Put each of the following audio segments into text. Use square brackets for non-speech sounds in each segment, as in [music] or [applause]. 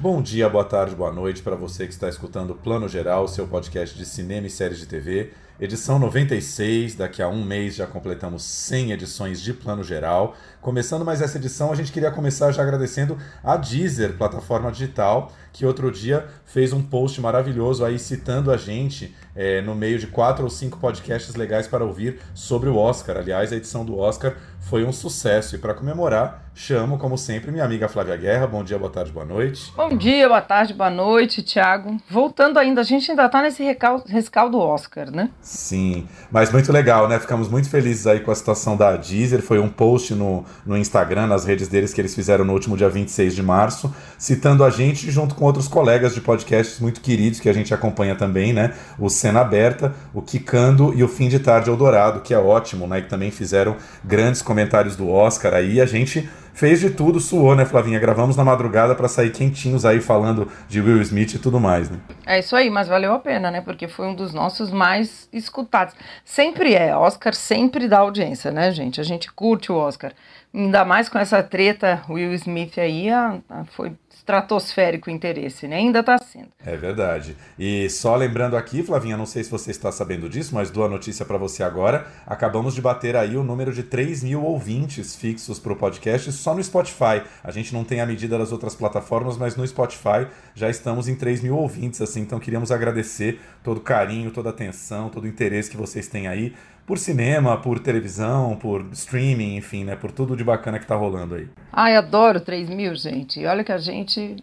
Bom dia, boa tarde, boa noite para você que está escutando Plano Geral, seu podcast de cinema e séries de TV. Edição 96, daqui a um mês já completamos 100 edições de Plano Geral. Começando mais essa edição, a gente queria começar já agradecendo a Deezer, plataforma digital, que outro dia fez um post maravilhoso aí citando a gente é, no meio de quatro ou cinco podcasts legais para ouvir sobre o Oscar. Aliás, a edição do Oscar foi um sucesso e para comemorar, chamo, como sempre, minha amiga Flávia Guerra. Bom dia, boa tarde, boa noite. Bom dia, boa tarde, boa noite, Thiago. Voltando ainda, a gente ainda está nesse rescaldo do Oscar, né? Sim, mas muito legal, né? Ficamos muito felizes aí com a situação da Deezer. Foi um post no, no Instagram, nas redes deles, que eles fizeram no último dia 26 de março, citando a gente junto com outros colegas de podcasts muito queridos que a gente acompanha também, né? O Cena Aberta, o Kikando e o Fim de Tarde Eldorado, que é ótimo, né? Que também fizeram grandes comentários do Oscar aí. A gente fez de tudo, suou, né, Flavinha? Gravamos na madrugada para sair quentinhos aí falando de Will Smith e tudo mais, né? É isso aí, mas valeu a pena, né? Porque foi um dos nossos mais escutados. Sempre é, Oscar sempre dá audiência, né, gente? A gente curte o Oscar. Ainda mais com essa treta Will Smith aí, a, a, foi estratosférico interesse, né? Ainda está sendo. É verdade. E só lembrando aqui, Flavinha, não sei se você está sabendo disso, mas dou a notícia para você agora. Acabamos de bater aí o número de 3 mil ouvintes fixos para o podcast só no Spotify. A gente não tem a medida das outras plataformas, mas no Spotify já estamos em 3 mil ouvintes, assim. Então queríamos agradecer todo o carinho, toda a atenção, todo o interesse que vocês têm aí por cinema, por televisão, por streaming, enfim, né? Por tudo de bacana que tá rolando aí. Ai, adoro 3 mil, gente. E olha que a gente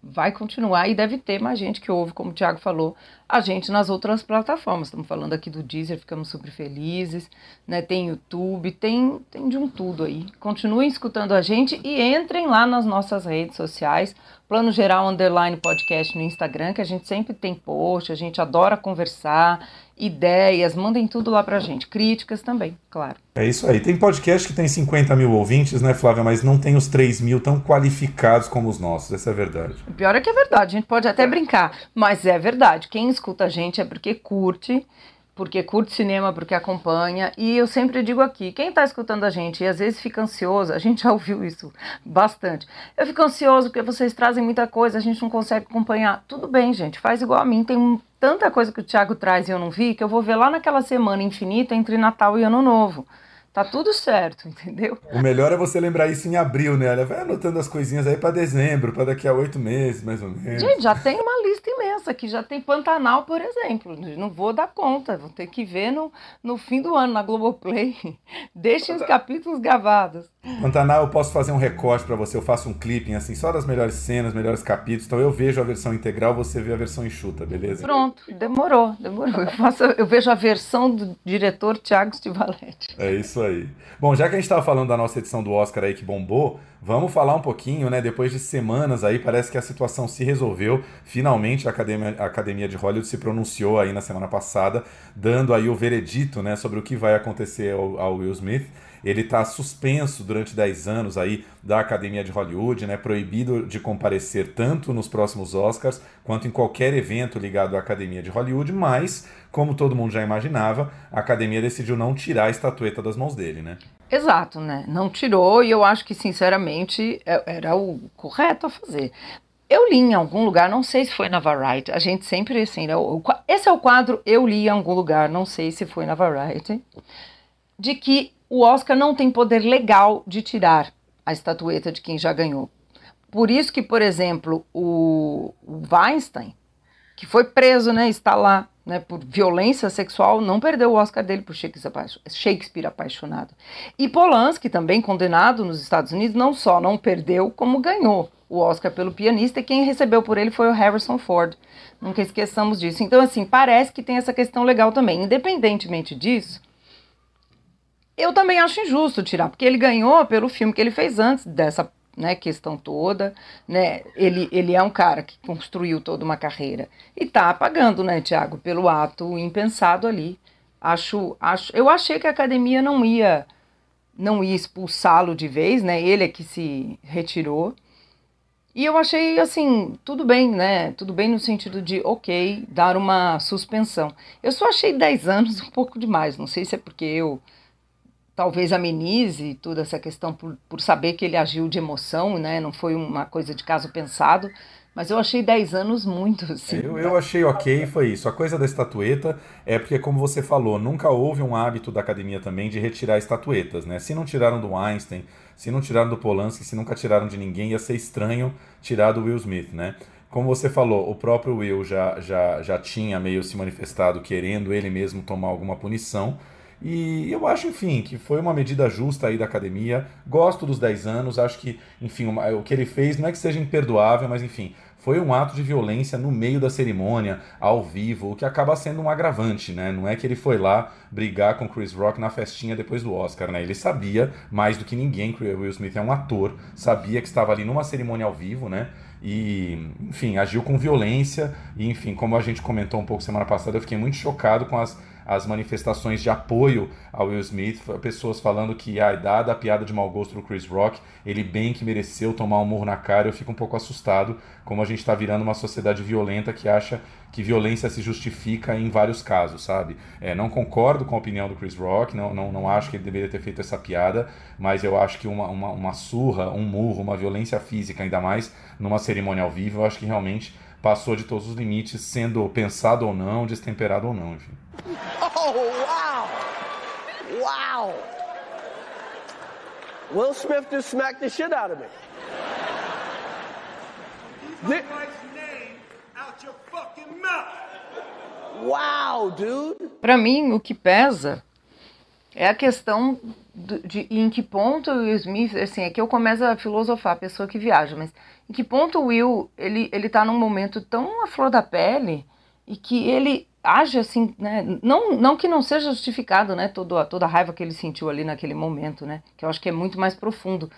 vai continuar e deve ter mais gente que ouve, como o Thiago falou, a gente nas outras plataformas. Estamos falando aqui do Deezer, ficamos super felizes, né? Tem YouTube, tem, tem de um tudo aí. Continuem escutando a gente e entrem lá nas nossas redes sociais, Plano Geral Underline Podcast no Instagram, que a gente sempre tem post, a gente adora conversar, ideias, mandem tudo lá pra gente. Críticas também, claro. É isso aí. Tem podcast que tem 50 mil ouvintes, né, Flávia? Mas não tem os 3 mil tão qualificados como os nossos. Essa é a verdade. O pior é que é verdade. A gente pode até brincar, mas é verdade. Quem escuta a gente é porque curte porque curte cinema, porque acompanha. E eu sempre digo aqui, quem está escutando a gente e às vezes fica ansioso, a gente já ouviu isso bastante. Eu fico ansioso porque vocês trazem muita coisa, a gente não consegue acompanhar. Tudo bem, gente, faz igual a mim. Tem tanta coisa que o Thiago traz e eu não vi que eu vou ver lá naquela semana infinita entre Natal e Ano Novo. Tá tudo certo, entendeu? O melhor é você lembrar isso em abril, né? Olha, vai anotando as coisinhas aí para dezembro, para daqui a oito meses, mais ou menos. Gente, já tem uma lista imensa aqui. Já tem Pantanal, por exemplo. Não vou dar conta. Vou ter que ver no, no fim do ano, na Globoplay. [laughs] Deixem os capítulos gravados. Pantanal, eu posso fazer um recorte para você. Eu faço um clipping, assim, só das melhores cenas, melhores capítulos. Então eu vejo a versão integral, você vê a versão enxuta, beleza? Pronto, demorou, demorou. Eu, faço, eu vejo a versão do diretor Thiago Stivaletti. É isso aí. Bom, já que a gente estava falando da nossa edição do Oscar aí que bombou, vamos falar um pouquinho, né? Depois de semanas aí, parece que a situação se resolveu. Finalmente a Academia, a Academia de Hollywood se pronunciou aí na semana passada, dando aí o veredito, né, sobre o que vai acontecer ao, ao Will Smith. Ele está suspenso durante 10 anos aí da Academia de Hollywood, né, proibido de comparecer tanto nos próximos Oscars quanto em qualquer evento ligado à Academia de Hollywood, mas, como todo mundo já imaginava, a Academia decidiu não tirar a estatueta das mãos dele, né? Exato, né? Não tirou e eu acho que, sinceramente, é, era o correto a fazer. Eu li em algum lugar, não sei se foi na Variety, a gente sempre assim, né? esse é o quadro Eu Li em algum lugar, não sei se foi na Variety, de que o Oscar não tem poder legal de tirar a estatueta de quem já ganhou. Por isso que, por exemplo, o, Weinstein, que foi preso, né, está lá, né, por violência sexual, não perdeu o Oscar dele por Shakespeare apaixonado. E Polanski, também condenado nos Estados Unidos, não só não perdeu, como ganhou o Oscar pelo pianista, e quem recebeu por ele foi o Harrison Ford. Nunca esqueçamos disso. Então, assim, parece que tem essa questão legal também. Independentemente disso, eu também acho injusto tirar, porque ele ganhou pelo filme que ele fez antes dessa né, questão toda, né? Ele, ele é um cara que construiu toda uma carreira e tá pagando, né, Tiago, pelo ato impensado ali. Acho, acho, eu achei que a academia não ia não ia expulsá-lo de vez, né? Ele é que se retirou. E eu achei assim, tudo bem, né? Tudo bem no sentido de, ok, dar uma suspensão. Eu só achei 10 anos [laughs] um pouco demais. Não sei se é porque eu talvez amenize toda essa questão por, por saber que ele agiu de emoção, né? Não foi uma coisa de caso pensado. Mas eu achei 10 anos muito, [laughs] assim. Eu, eu achei ok, foi isso. A coisa da estatueta é porque, como você falou, nunca houve um hábito da academia também de retirar estatuetas, né? Se não tiraram do Einstein, se não tiraram do Polanski, se nunca tiraram de ninguém, ia ser estranho tirar do Will Smith, né? Como você falou, o próprio Will já, já, já tinha meio se manifestado querendo ele mesmo tomar alguma punição. E eu acho, enfim, que foi uma medida justa aí da academia. Gosto dos 10 anos, acho que, enfim, o que ele fez não é que seja imperdoável, mas enfim, foi um ato de violência no meio da cerimônia, ao vivo, o que acaba sendo um agravante, né? Não é que ele foi lá brigar com Chris Rock na festinha depois do Oscar, né? Ele sabia, mais do que ninguém, que Will Smith é um ator, sabia que estava ali numa cerimônia ao vivo, né? e, enfim, agiu com violência. E, enfim, como a gente comentou um pouco semana passada, eu fiquei muito chocado com as as manifestações de apoio ao Will Smith, pessoas falando que, ah, dada a piada de mau gosto do Chris Rock, ele bem que mereceu tomar um murro na cara. Eu fico um pouco assustado como a gente está virando uma sociedade violenta que acha que violência se justifica em vários casos, sabe? É, não concordo com a opinião do Chris Rock, não, não, não acho que ele deveria ter feito essa piada, mas eu acho que uma, uma, uma surra, um murro, uma violência física, ainda mais numa cerimônia ao vivo, eu acho que realmente passou de todos os limites, sendo pensado ou não, destemperado ou não, enfim. Oh, wow! Wow! Will Smith just smacked the shit out of me. The... Wow, dude! Para mim, o que pesa é a questão de, de, em que ponto o Will Smith, assim, é que eu começo a filosofar, a pessoa que viaja, mas em que ponto o Will, ele, ele tá num momento tão à flor da pele e que ele age assim, né? Não, não que não seja justificado, né? Toda, toda a raiva que ele sentiu ali naquele momento, né? Que eu acho que é muito mais profundo.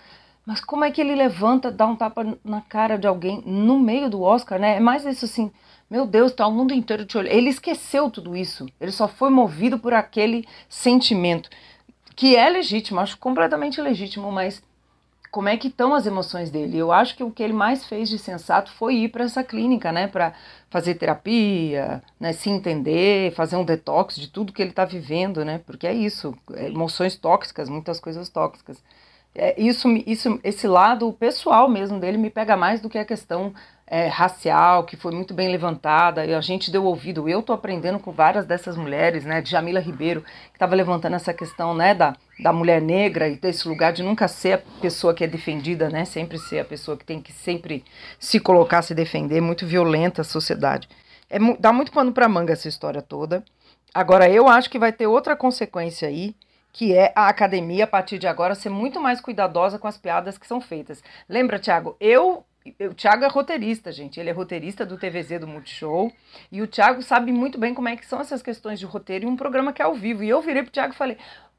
Mas como é que ele levanta, dá um tapa na cara de alguém no meio do Oscar, né? É mais isso assim, meu Deus, tá o mundo inteiro te olhando. Ele esqueceu tudo isso. Ele só foi movido por aquele sentimento que é legítimo, acho completamente legítimo, mas como é que estão as emoções dele. Eu acho que o que ele mais fez de sensato foi ir para essa clínica, né, para fazer terapia, né, se entender, fazer um detox de tudo que ele está vivendo, né, porque é isso, é emoções tóxicas, muitas coisas tóxicas. É, isso, isso, esse lado pessoal mesmo dele me pega mais do que a questão é, racial, que foi muito bem levantada, e a gente deu ouvido. Eu estou aprendendo com várias dessas mulheres, né, Jamila Ribeiro, que estava levantando essa questão né, da, da mulher negra e desse lugar de nunca ser a pessoa que é defendida, né, sempre ser a pessoa que tem que sempre se colocar, se defender, muito violenta a sociedade. É, dá muito pano para manga essa história toda. Agora, eu acho que vai ter outra consequência aí, que é a academia, a partir de agora, ser muito mais cuidadosa com as piadas que são feitas. Lembra, Tiago? Eu o Thiago é roteirista, gente. Ele é roteirista do TVZ do Multishow. E o Thiago sabe muito bem como é que são essas questões de roteiro em um programa que é ao vivo. E eu virei pro Thiago e falei: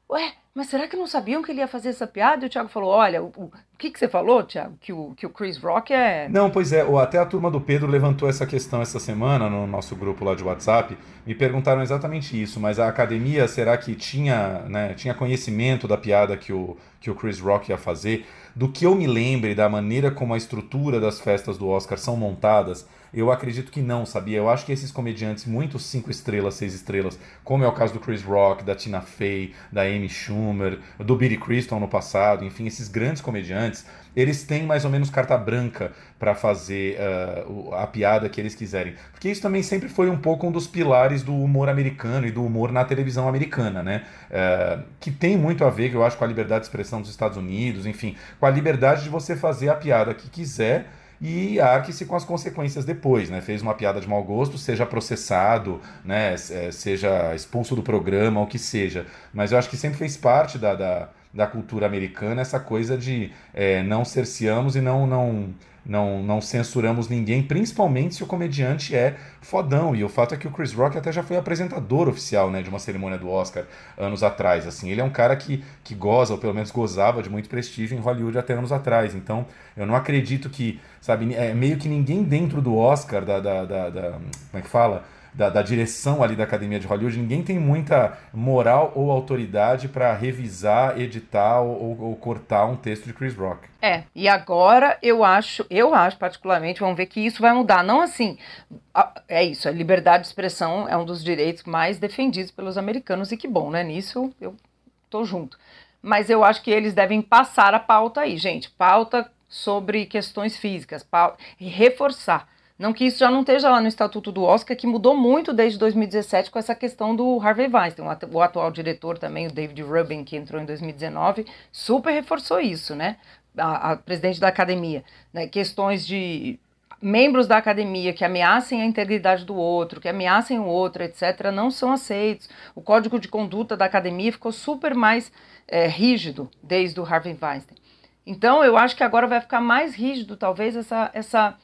Ué, mas será que não sabiam que ele ia fazer essa piada? E o Thiago falou: Olha, o, o, que, que você falou, Thiago? Que o, que o Chris Rock é. Não, pois é, até a turma do Pedro levantou essa questão essa semana no nosso grupo lá de WhatsApp. Me perguntaram exatamente isso, mas a academia, será que tinha, né, tinha conhecimento da piada que o, que o Chris Rock ia fazer? Do que eu me lembre da maneira como a estrutura das festas do Oscar são montadas eu acredito que não, sabia? Eu acho que esses comediantes, muito cinco estrelas, seis estrelas, como é o caso do Chris Rock, da Tina Fey, da Amy Schumer, do Billy Crystal no passado, enfim, esses grandes comediantes, eles têm mais ou menos carta branca para fazer uh, a piada que eles quiserem. Porque isso também sempre foi um pouco um dos pilares do humor americano e do humor na televisão americana, né? Uh, que tem muito a ver, eu acho, com a liberdade de expressão dos Estados Unidos, enfim, com a liberdade de você fazer a piada que quiser e arque-se com as consequências depois, né? Fez uma piada de mau gosto, seja processado, né? É, seja expulso do programa, o que seja. Mas eu acho que sempre fez parte da, da, da cultura americana essa coisa de é, não cerceamos e não, não, não, não censuramos ninguém, principalmente se o comediante é fodão. E o fato é que o Chris Rock até já foi apresentador oficial né, de uma cerimônia do Oscar anos atrás. Assim, ele é um cara que, que goza, ou pelo menos gozava de muito prestígio em Hollywood até anos atrás. Então, eu não acredito que, sabe, é meio que ninguém dentro do Oscar, da, da, da, da como é que fala? Da, da, direção ali da Academia de Hollywood, ninguém tem muita moral ou autoridade para revisar, editar ou, ou, cortar um texto de Chris Rock. É, e agora eu acho, eu acho particularmente, vamos ver que isso vai mudar. Não assim, é isso, a liberdade de expressão é um dos direitos mais defendidos pelos americanos e que bom, né? Nisso eu tô junto. Mas eu acho que eles devem passar a pauta aí, gente. Pauta sobre questões físicas, pauta, e reforçar não que isso já não esteja lá no Estatuto do Oscar, que mudou muito desde 2017 com essa questão do Harvey Weinstein. O atual diretor também, o David Rubin, que entrou em 2019, super reforçou isso, né? A, a presidente da academia. Né? Questões de membros da academia que ameacem a integridade do outro, que ameacem o outro, etc., não são aceitos. O código de conduta da academia ficou super mais é, rígido desde o Harvey Weinstein. Então, eu acho que agora vai ficar mais rígido, talvez, essa, essa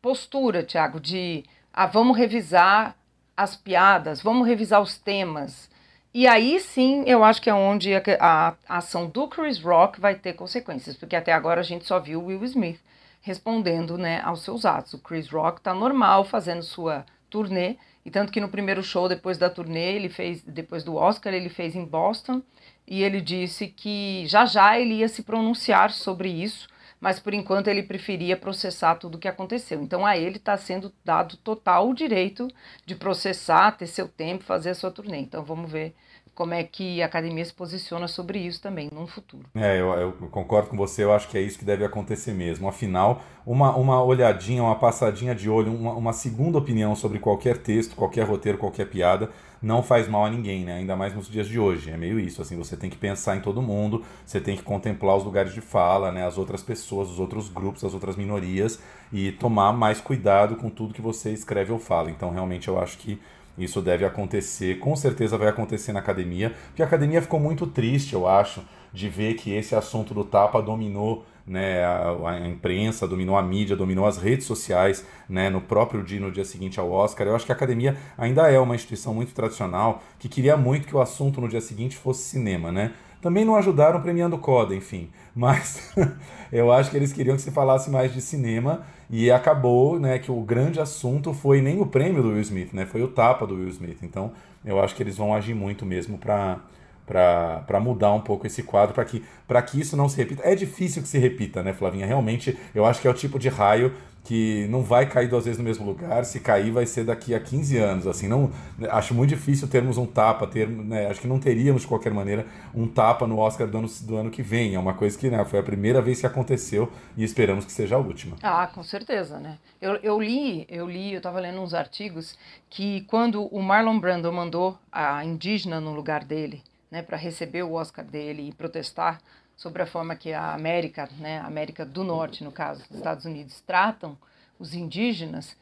postura, Tiago, de ah, vamos revisar as piadas, vamos revisar os temas. E aí sim, eu acho que é onde a, a, a ação do Chris Rock vai ter consequências, porque até agora a gente só viu Will Smith respondendo né, aos seus atos. O Chris Rock tá normal fazendo sua turnê, e tanto que no primeiro show depois da turnê, ele fez, depois do Oscar, ele fez em Boston, e ele disse que já já ele ia se pronunciar sobre isso, mas por enquanto ele preferia processar tudo o que aconteceu. Então a ele está sendo dado total direito de processar, ter seu tempo, fazer a sua turnê. Então vamos ver como é que a academia se posiciona sobre isso também no futuro. É, eu, eu, concordo com você, eu acho que é isso que deve acontecer mesmo. Afinal, uma, uma olhadinha, uma passadinha de olho, uma, uma segunda opinião sobre qualquer texto, qualquer roteiro, qualquer piada, não faz mal a ninguém, né? Ainda mais nos dias de hoje. É meio isso, assim, você tem que pensar em todo mundo, você tem que contemplar os lugares de fala, né? As outras pessoas, os outros grupos, as outras minorias e tomar mais cuidado com tudo que você escreve ou fala. Então, realmente, eu acho que isso deve acontecer, com certeza vai acontecer na academia, porque a academia ficou muito triste, eu acho, de ver que esse assunto do tapa dominou né, a, a, imprensa, dominou a mídia, dominou as redes sociais, né, no próprio dia, no dia seguinte ao Oscar. Eu acho que a academia ainda é uma instituição muito tradicional que queria muito que o assunto no dia seguinte fosse cinema, né? Também não ajudaram premiando Coda, enfim. Mas [laughs] eu acho que eles queriam que se falasse mais de cinema e acabou, né, que o grande assunto foi nem o prêmio do Will Smith, né? Foi o tapa do Will Smith. Então, eu acho que eles vão agir muito mesmo para para mudar um pouco esse quadro, para que, que isso não se repita. É difícil que se repita, né, Flavinha? Realmente, eu acho que é o tipo de raio que não vai cair duas vezes no mesmo lugar. Se cair, vai ser daqui a 15 anos. Assim, não acho muito difícil termos um tapa, ter, né, acho que não teríamos de qualquer maneira um tapa no Oscar do ano, do ano que vem. É uma coisa que né, foi a primeira vez que aconteceu e esperamos que seja a última. Ah, com certeza, né? Eu, eu li, eu li, eu estava lendo uns artigos que quando o Marlon Brando mandou a indígena no lugar dele, né, para receber o Oscar dele e protestar sobre a forma que a América, né, a América do Norte, no caso, dos Estados Unidos, tratam os indígenas,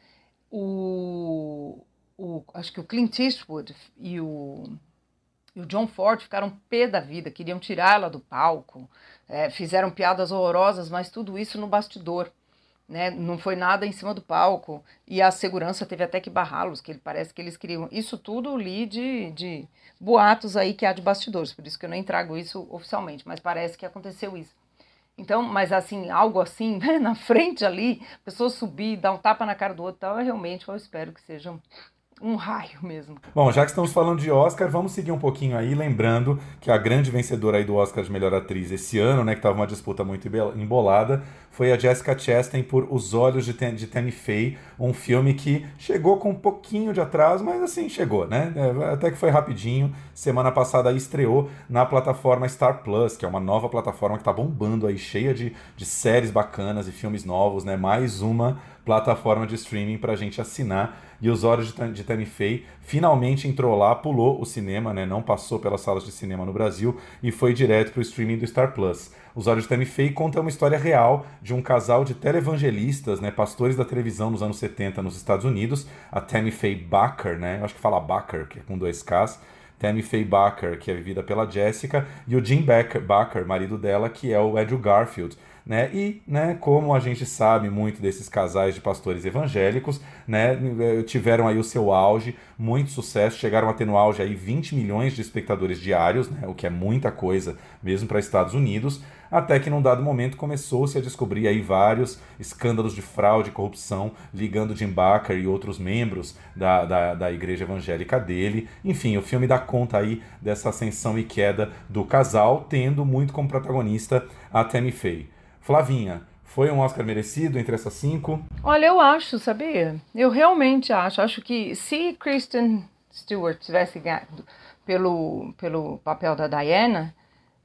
o, o, acho que o Clint Eastwood e o, e o John Ford ficaram pé da vida, queriam tirá-la do palco, é, fizeram piadas horrorosas, mas tudo isso no bastidor. Né, não foi nada em cima do palco e a segurança teve até que barrá-los, que ele parece que eles queriam. Isso tudo li de, de boatos aí que há de bastidores, por isso que eu nem trago isso oficialmente, mas parece que aconteceu isso. Então, mas assim, algo assim, [laughs] né, na frente ali, pessoa subir, dar um tapa na cara do outro, tal, eu realmente eu espero que sejam um raio mesmo. Bom, já que estamos falando de Oscar, vamos seguir um pouquinho aí, lembrando que a grande vencedora aí do Oscar de melhor atriz esse ano, né, que estava uma disputa muito embolada, foi a Jessica Chastain por Os Olhos de, Ten de Tammy Faye, um filme que chegou com um pouquinho de atraso, mas assim, chegou, né? É, até que foi rapidinho. Semana passada estreou na plataforma Star Plus, que é uma nova plataforma que está bombando aí, cheia de, de séries bacanas e filmes novos, né? Mais uma plataforma de streaming para a gente assinar e Os Olhos de, de Tammy Faye finalmente entrou lá, pulou o cinema, né? não passou pelas salas de cinema no Brasil e foi direto para o streaming do Star Plus. Os Olhos de Tammy Faye conta uma história real de um casal de televangelistas, né, pastores da televisão nos anos 70 nos Estados Unidos, a Tammy Faye Baker, né, acho que fala Baker, que é com dois Ks, Tammy Faye Baker, que é vivida pela Jessica, e o Jim Baker, marido dela, que é o Andrew Garfield. Né? E, né, como a gente sabe muito desses casais de pastores evangélicos, né, tiveram aí o seu auge, muito sucesso, chegaram a ter no auge aí 20 milhões de espectadores diários, né, o que é muita coisa mesmo para Estados Unidos, até que num dado momento começou-se a descobrir aí vários escândalos de fraude e corrupção ligando Jim Baker e outros membros da, da, da igreja evangélica dele. Enfim, o filme dá conta aí dessa ascensão e queda do casal, tendo muito como protagonista a Tammy Faye. Flavinha, foi um Oscar merecido entre essas cinco? Olha, eu acho, sabia? Eu realmente acho. Acho que se Kristen Stewart tivesse ganhado pelo, pelo papel da Diana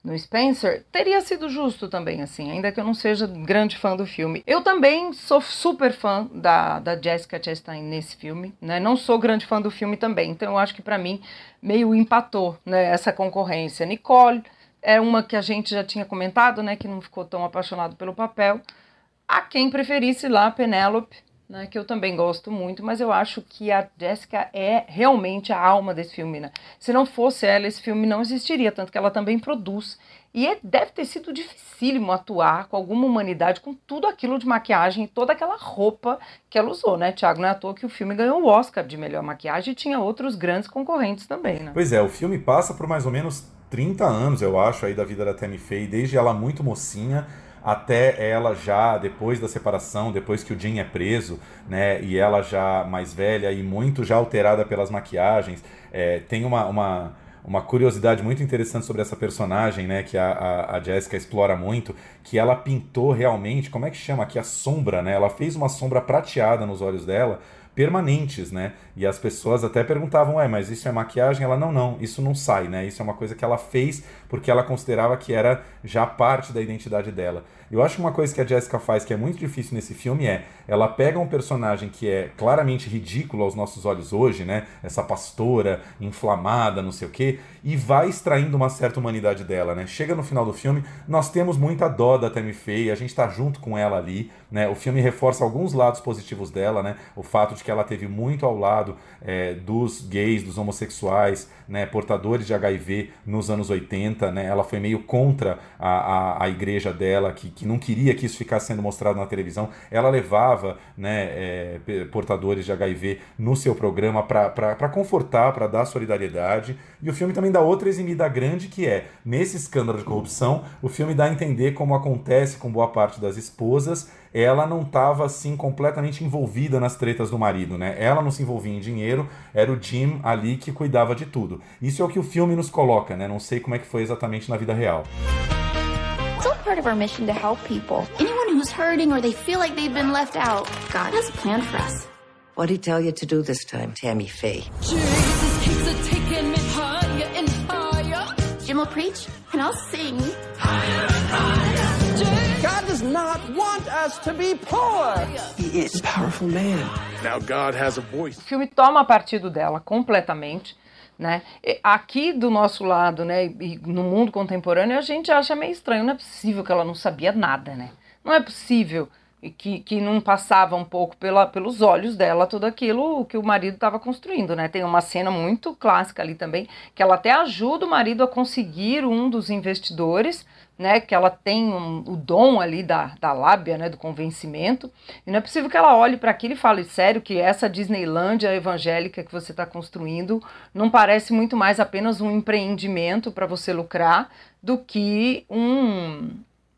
no Spencer, teria sido justo também, assim, ainda que eu não seja grande fã do filme. Eu também sou super fã da, da Jessica Chastain nesse filme, né? Não sou grande fã do filme também, então eu acho que para mim meio empatou, né, essa concorrência. Nicole é uma que a gente já tinha comentado, né, que não ficou tão apaixonado pelo papel. A quem preferisse lá, Penélope, né, que eu também gosto muito, mas eu acho que a Jessica é realmente a alma desse filme, né? Se não fosse ela, esse filme não existiria, tanto que ela também produz. E é, deve ter sido dificílimo atuar com alguma humanidade, com tudo aquilo de maquiagem, toda aquela roupa que ela usou, né, Tiago? Não é à toa que o filme ganhou o Oscar de melhor maquiagem e tinha outros grandes concorrentes também, né? Pois é, o filme passa por mais ou menos 30 anos, eu acho, aí da vida da Tammy Faye, desde ela muito mocinha até ela já depois da separação, depois que o Jim é preso, né, e ela já mais velha e muito já alterada pelas maquiagens. É, tem uma, uma, uma curiosidade muito interessante sobre essa personagem, né, que a, a, a Jessica explora muito, que ela pintou realmente, como é que chama aqui, a sombra, né, ela fez uma sombra prateada nos olhos dela, permanentes, né? E as pessoas até perguntavam, é, mas isso é maquiagem? Ela, não, não, isso não sai, né? Isso é uma coisa que ela fez porque ela considerava que era já parte da identidade dela. Eu acho uma coisa que a Jessica faz que é muito difícil nesse filme é, ela pega um personagem que é claramente ridículo aos nossos olhos hoje, né? Essa pastora inflamada, não sei o quê, e vai extraindo uma certa humanidade dela, né? Chega no final do filme, nós temos muita dó da Tammy Faye, a gente tá junto com ela ali, né? O filme reforça alguns lados positivos dela, né? O fato de que ela teve muito ao lado é, dos gays, dos homossexuais, né? Portadores de HIV nos anos 80, né? Ela foi meio contra a, a, a igreja dela, que, que não queria que isso ficasse sendo mostrado na televisão. Ela levava, né? É, portadores de HIV no seu programa para confortar, para dar solidariedade. E o filme também dá outra eximida grande, que é, nesse escândalo de corrupção, o filme dá a entender como acontece com boa parte das esposas ela não estava assim completamente envolvida nas tretas do marido, né? Ela não se envolvia em dinheiro, era o Jim ali que cuidava de tudo. Isso é o que o filme nos coloca, né? Não sei como é que foi exatamente na vida real. Part of our mission to help people. Anyone who's hurting or they feel like they've been left out, God has a plan for us. What did he tell you to do this time, Tammy Faye? Jesus keeps a taking me higher and higher. Jim will preach and I'll sing. Higher and higher. God does not want us to be poor. He is a powerful man. Now God has a voice. O filme toma partido dela completamente. Né? Aqui do nosso lado, né, e no mundo contemporâneo, a gente acha meio estranho. Não é possível que ela não sabia nada, né? Não é possível que, que não passava um pouco pela, pelos olhos dela tudo aquilo que o marido estava construindo, né? Tem uma cena muito clássica ali também, que ela até ajuda o marido a conseguir um dos investidores, né? Que ela tem um, o dom ali da, da lábia, né? Do convencimento. E não é possível que ela olhe para aquilo e fale, sério, que essa Disneylândia evangélica que você está construindo não parece muito mais apenas um empreendimento para você lucrar do que um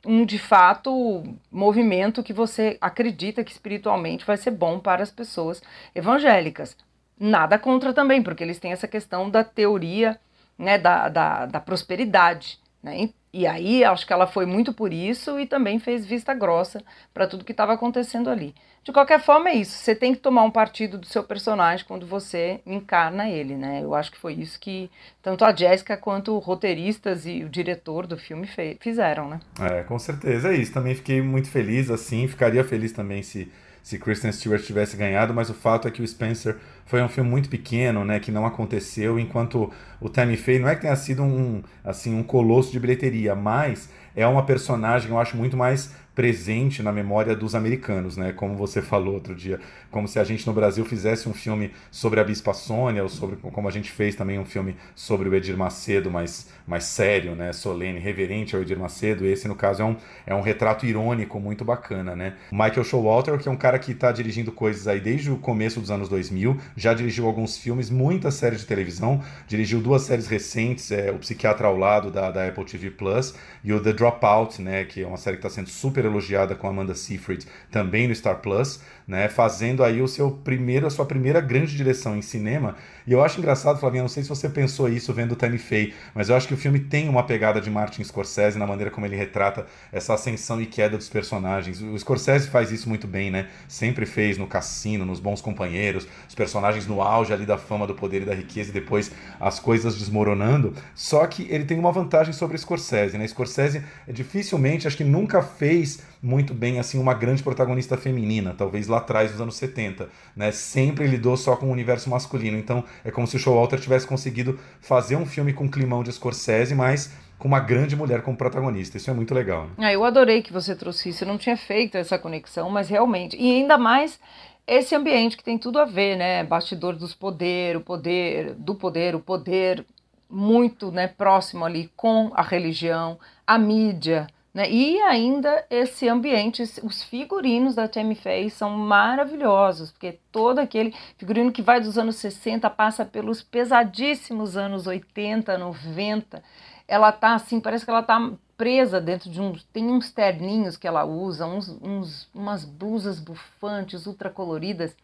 um de fato movimento que você acredita que espiritualmente vai ser bom para as pessoas evangélicas. Nada contra também, porque eles têm essa questão da teoria né, da, da, da prosperidade. Né? E aí acho que ela foi muito por isso e também fez vista grossa para tudo que estava acontecendo ali. De qualquer forma, é isso. Você tem que tomar um partido do seu personagem quando você encarna ele, né? Eu acho que foi isso que tanto a Jéssica quanto roteiristas e o diretor do filme fizeram, né? É, com certeza. É isso. Também fiquei muito feliz, assim. Ficaria feliz também se se Kristen Stewart tivesse ganhado, mas o fato é que o Spencer foi um filme muito pequeno, né, que não aconteceu, enquanto o Tammy Faye não é que tenha sido um, assim, um colosso de bilheteria, mas é uma personagem, eu acho, muito mais presente na memória dos americanos, né? Como você falou outro dia, como se a gente no Brasil fizesse um filme sobre a Bispa Sônia, ou sobre como a gente fez também um filme sobre o Edir Macedo, mais, mais sério, né? Solene, reverente ao Edir Macedo. Esse, no caso, é um, é um retrato irônico muito bacana, né? Michael Showalter, que é um cara que está dirigindo coisas aí desde o começo dos anos 2000, já dirigiu alguns filmes, muitas séries de televisão, dirigiu duas séries recentes, é, O Psiquiatra ao Lado, da, da Apple TV Plus, e o The Dropout, né? Que é uma série que está sendo super super elogiada com Amanda Seyfried, também no Star Plus, né, fazendo aí o seu primeiro, a sua primeira grande direção em cinema. E eu acho engraçado, Flavinha, não sei se você pensou isso vendo o Tammy Faye, mas eu acho que o filme tem uma pegada de Martin Scorsese na maneira como ele retrata essa ascensão e queda dos personagens. O Scorsese faz isso muito bem, né? Sempre fez no Cassino, nos Bons Companheiros, os personagens no auge ali da fama, do poder e da riqueza e depois as coisas desmoronando. Só que ele tem uma vantagem sobre Scorsese, né? Scorsese dificilmente, acho que nunca fez muito bem assim uma grande protagonista feminina, talvez lá atrás nos anos 70, né? Sempre lidou só com o universo masculino. Então é como se o Showalter tivesse conseguido fazer um filme com climão de Scorsese, mas com uma grande mulher como protagonista. Isso é muito legal. Né? Ah, eu adorei que você trouxe isso. Eu não tinha feito essa conexão, mas realmente. E ainda mais esse ambiente que tem tudo a ver, né? Bastidor dos poder, o poder do poder, o poder muito, né, próximo ali com a religião, a mídia, né? E ainda esse ambiente, os figurinos da Tammy Faye são maravilhosos, porque todo aquele figurino que vai dos anos 60 passa pelos pesadíssimos anos 80, 90. Ela tá assim, parece que ela tá presa dentro de uns. Tem uns terninhos que ela usa, uns, uns, umas blusas bufantes, ultra coloridas.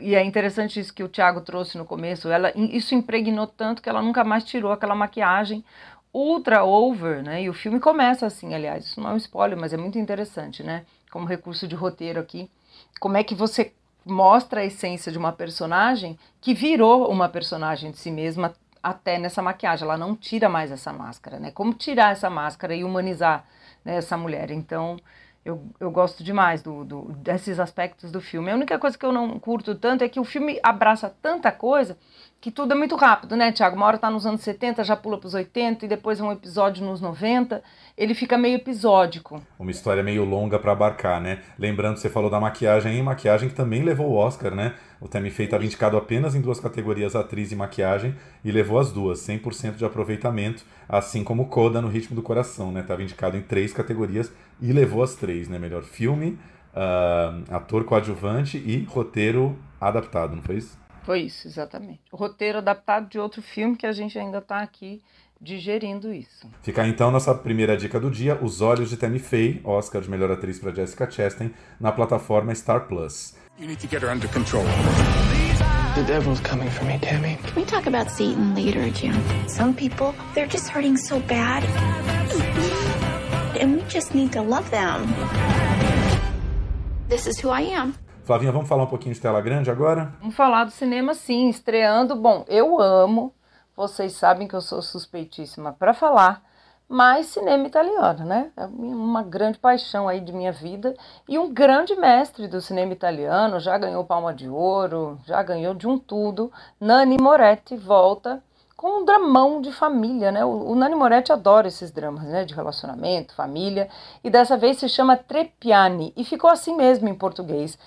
E é interessante isso que o Thiago trouxe no começo. Ela, isso impregnou tanto que ela nunca mais tirou aquela maquiagem ultra over, né? E o filme começa assim, aliás, isso não é um spoiler, mas é muito interessante, né? Como recurso de roteiro aqui, como é que você mostra a essência de uma personagem que virou uma personagem de si mesma até nessa maquiagem, ela não tira mais essa máscara, né? Como tirar essa máscara e humanizar né, essa mulher? Então, eu, eu gosto demais do, do, desses aspectos do filme. A única coisa que eu não curto tanto é que o filme abraça tanta coisa que tudo é muito rápido, né, Tiago? Uma hora tá nos anos 70, já pula pros 80 e depois um episódio nos 90. Ele fica meio episódico. Uma história meio longa para abarcar, né? Lembrando, você falou da maquiagem aí, maquiagem que também levou o Oscar, né? O Tammy Faye estava indicado apenas em duas categorias, atriz e maquiagem, e levou as duas, 100% de aproveitamento, assim como Coda no Ritmo do Coração, né? Estava indicado em três categorias e levou as três, né? Melhor filme, uh, ator coadjuvante e roteiro adaptado, não foi isso? Foi isso, exatamente. O roteiro adaptado de outro filme que a gente ainda está aqui digerindo isso. Fica então nossa primeira dica do dia, Os Olhos de Tammy Faye, Oscar de melhor atriz para Jessica Chastain, na plataforma Star Plus. You need to get her under control. The devil's coming for me, Tammy. Can we talk about Satan later, Jim? Some people, they're just hurting so bad. And we just need to love them. This is who I am. Flavinha, vamos falar um pouquinho de tela grande agora? Vamos falar do cinema sim, estreando. Bom, eu amo, vocês sabem que eu sou suspeitíssima para falar, mas cinema italiano, né? É uma grande paixão aí de minha vida e um grande mestre do cinema italiano, já ganhou Palma de Ouro, já ganhou de um tudo. Nani Moretti volta com um dramão de família, né? O, Nani Moretti adora esses dramas, né? De relacionamento, família, e dessa vez se chama Trepiani e ficou assim mesmo em português.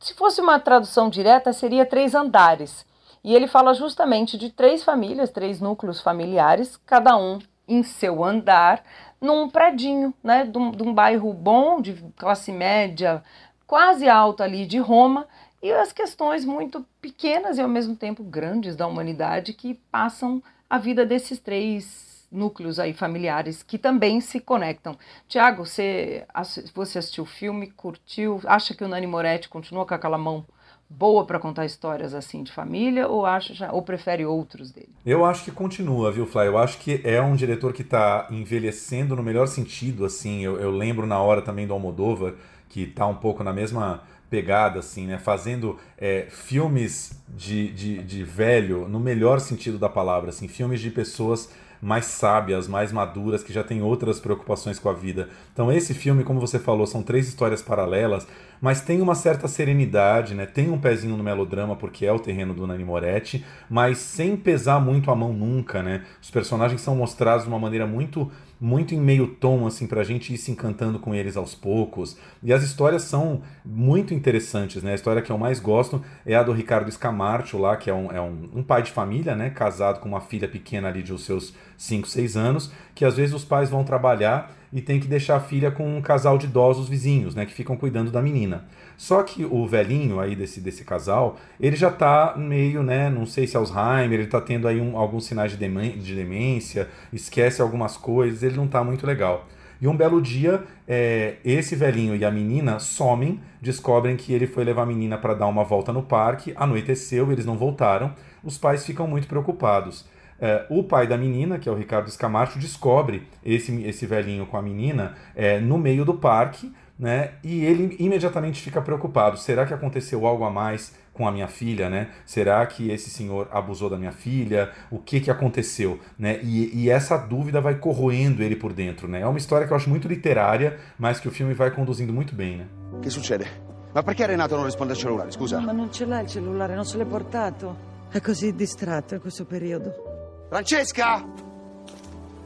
Se fosse uma tradução direta, seria três andares. E ele fala justamente de três famílias, três núcleos familiares, cada um em seu andar, num predinho, né, de um, de um bairro bom, de classe média, quase alta ali de Roma, e as questões muito pequenas e ao mesmo tempo grandes da humanidade que passam a vida desses três núcleos aí familiares que também se conectam. Tiago, você, você assistiu o filme, curtiu, acha que o Nani Moretti continua com aquela mão boa para contar histórias assim de família ou acha ou prefere outros dele? Eu acho que continua, viu, Fly? Eu acho que é um diretor que está envelhecendo no melhor sentido, assim. Eu, eu lembro na hora também do Almodóvar que está um pouco na mesma pegada, assim, né? Fazendo é, filmes de, de, de velho no melhor sentido da palavra, assim, filmes de pessoas mais sábias, mais maduras, que já têm outras preocupações com a vida. Então esse filme, como você falou, são três histórias paralelas, mas tem uma certa serenidade, né? Tem um pezinho no melodrama porque é o terreno do Nani Moretti, mas sem pesar muito a mão nunca, né? Os personagens são mostrados de uma maneira muito muito em meio tom, assim, pra gente ir se encantando com eles aos poucos. E as histórias são muito interessantes, né? A história que eu mais gosto é a do Ricardo Escamarcho lá, que é um, é um, um pai de família, né? Casado com uma filha pequena ali de os seus 5, 6 anos, que às vezes os pais vão trabalhar e tem que deixar a filha com um casal de idosos vizinhos, né? Que ficam cuidando da menina. Só que o velhinho aí desse, desse casal, ele já tá meio, né, não sei se é Alzheimer, ele tá tendo aí um, alguns sinais de, de demência, esquece algumas coisas, ele não tá muito legal. E um belo dia, é, esse velhinho e a menina somem, descobrem que ele foi levar a menina para dar uma volta no parque, anoiteceu, eles não voltaram, os pais ficam muito preocupados. É, o pai da menina, que é o Ricardo Escamacho, descobre esse, esse velhinho com a menina é, no meio do parque, né? E ele imediatamente fica preocupado. Será que aconteceu algo a mais com a minha filha, né? Será que esse senhor abusou da minha filha? O que que aconteceu, né? E, e, essa dúvida vai corroendo ele por dentro, né? É uma história que eu acho muito literária, mas que o filme vai conduzindo muito bem, né? O que succede? Ma perché Renato non risponde al cellulare, scusa? Ma non ce l'ha il cellulare, non se l'è portato. È così distratto in questo periodo. Francesca!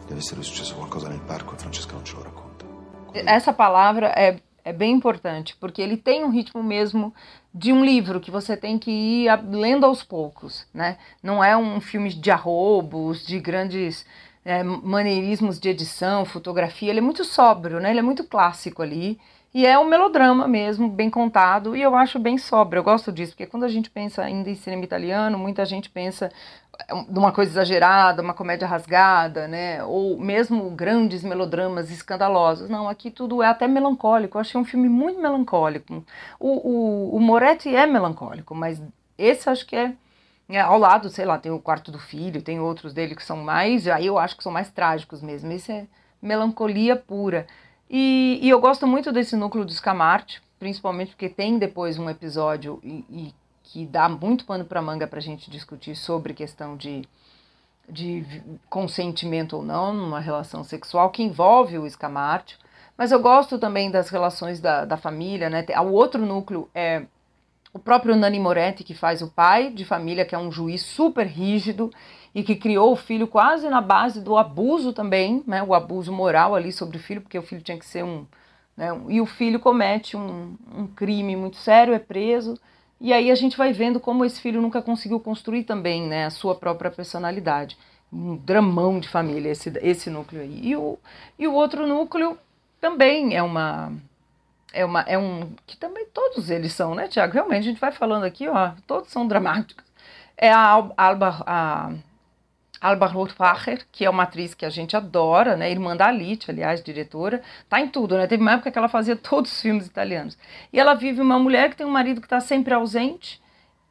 Deve essere successo qualcosa nel parco e Francesca non ce lo racconta. Essa palavra é, é bem importante, porque ele tem um ritmo mesmo de um livro que você tem que ir lendo aos poucos, né? Não é um filme de arrobos, de grandes é, maneirismos de edição, fotografia. Ele é muito sóbrio, né? Ele é muito clássico ali. E é um melodrama mesmo, bem contado, e eu acho bem sóbrio. Eu gosto disso, porque quando a gente pensa ainda em cinema italiano, muita gente pensa de uma coisa exagerada, uma comédia rasgada, né? Ou mesmo grandes melodramas escandalosos. Não, aqui tudo é até melancólico. Eu achei um filme muito melancólico. O, o, o Moretti é melancólico, mas esse acho que é, é, ao lado, sei lá, tem o quarto do filho, tem outros dele que são mais, aí eu acho que são mais trágicos mesmo. Esse é melancolia pura. E, e eu gosto muito desse núcleo do Scamart, principalmente porque tem depois um episódio e, e que dá muito pano para manga para a gente discutir sobre questão de, de consentimento ou não numa relação sexual que envolve o escamarte. Mas eu gosto também das relações da, da família, né? O outro núcleo é o próprio Nani Moretti, que faz o pai de família, que é um juiz super rígido e que criou o filho quase na base do abuso também, né, o abuso moral ali sobre o filho, porque o filho tinha que ser um. Né, e o filho comete um, um crime muito sério, é preso, e aí a gente vai vendo como esse filho nunca conseguiu construir também né, a sua própria personalidade. Um dramão de família, esse, esse núcleo aí. E o, e o outro núcleo também é uma. É, uma, é um. que também todos eles são, né, Tiago? Realmente, a gente vai falando aqui, ó, todos são dramáticos. É a Alba. A, Alba Rothfacher, que é uma atriz que a gente adora, né? Irmã da Alice, aliás, diretora, tá em tudo, né? Teve uma época que ela fazia [laughs] todos os filmes italianos. E ela vive uma mulher que tem um marido que está sempre ausente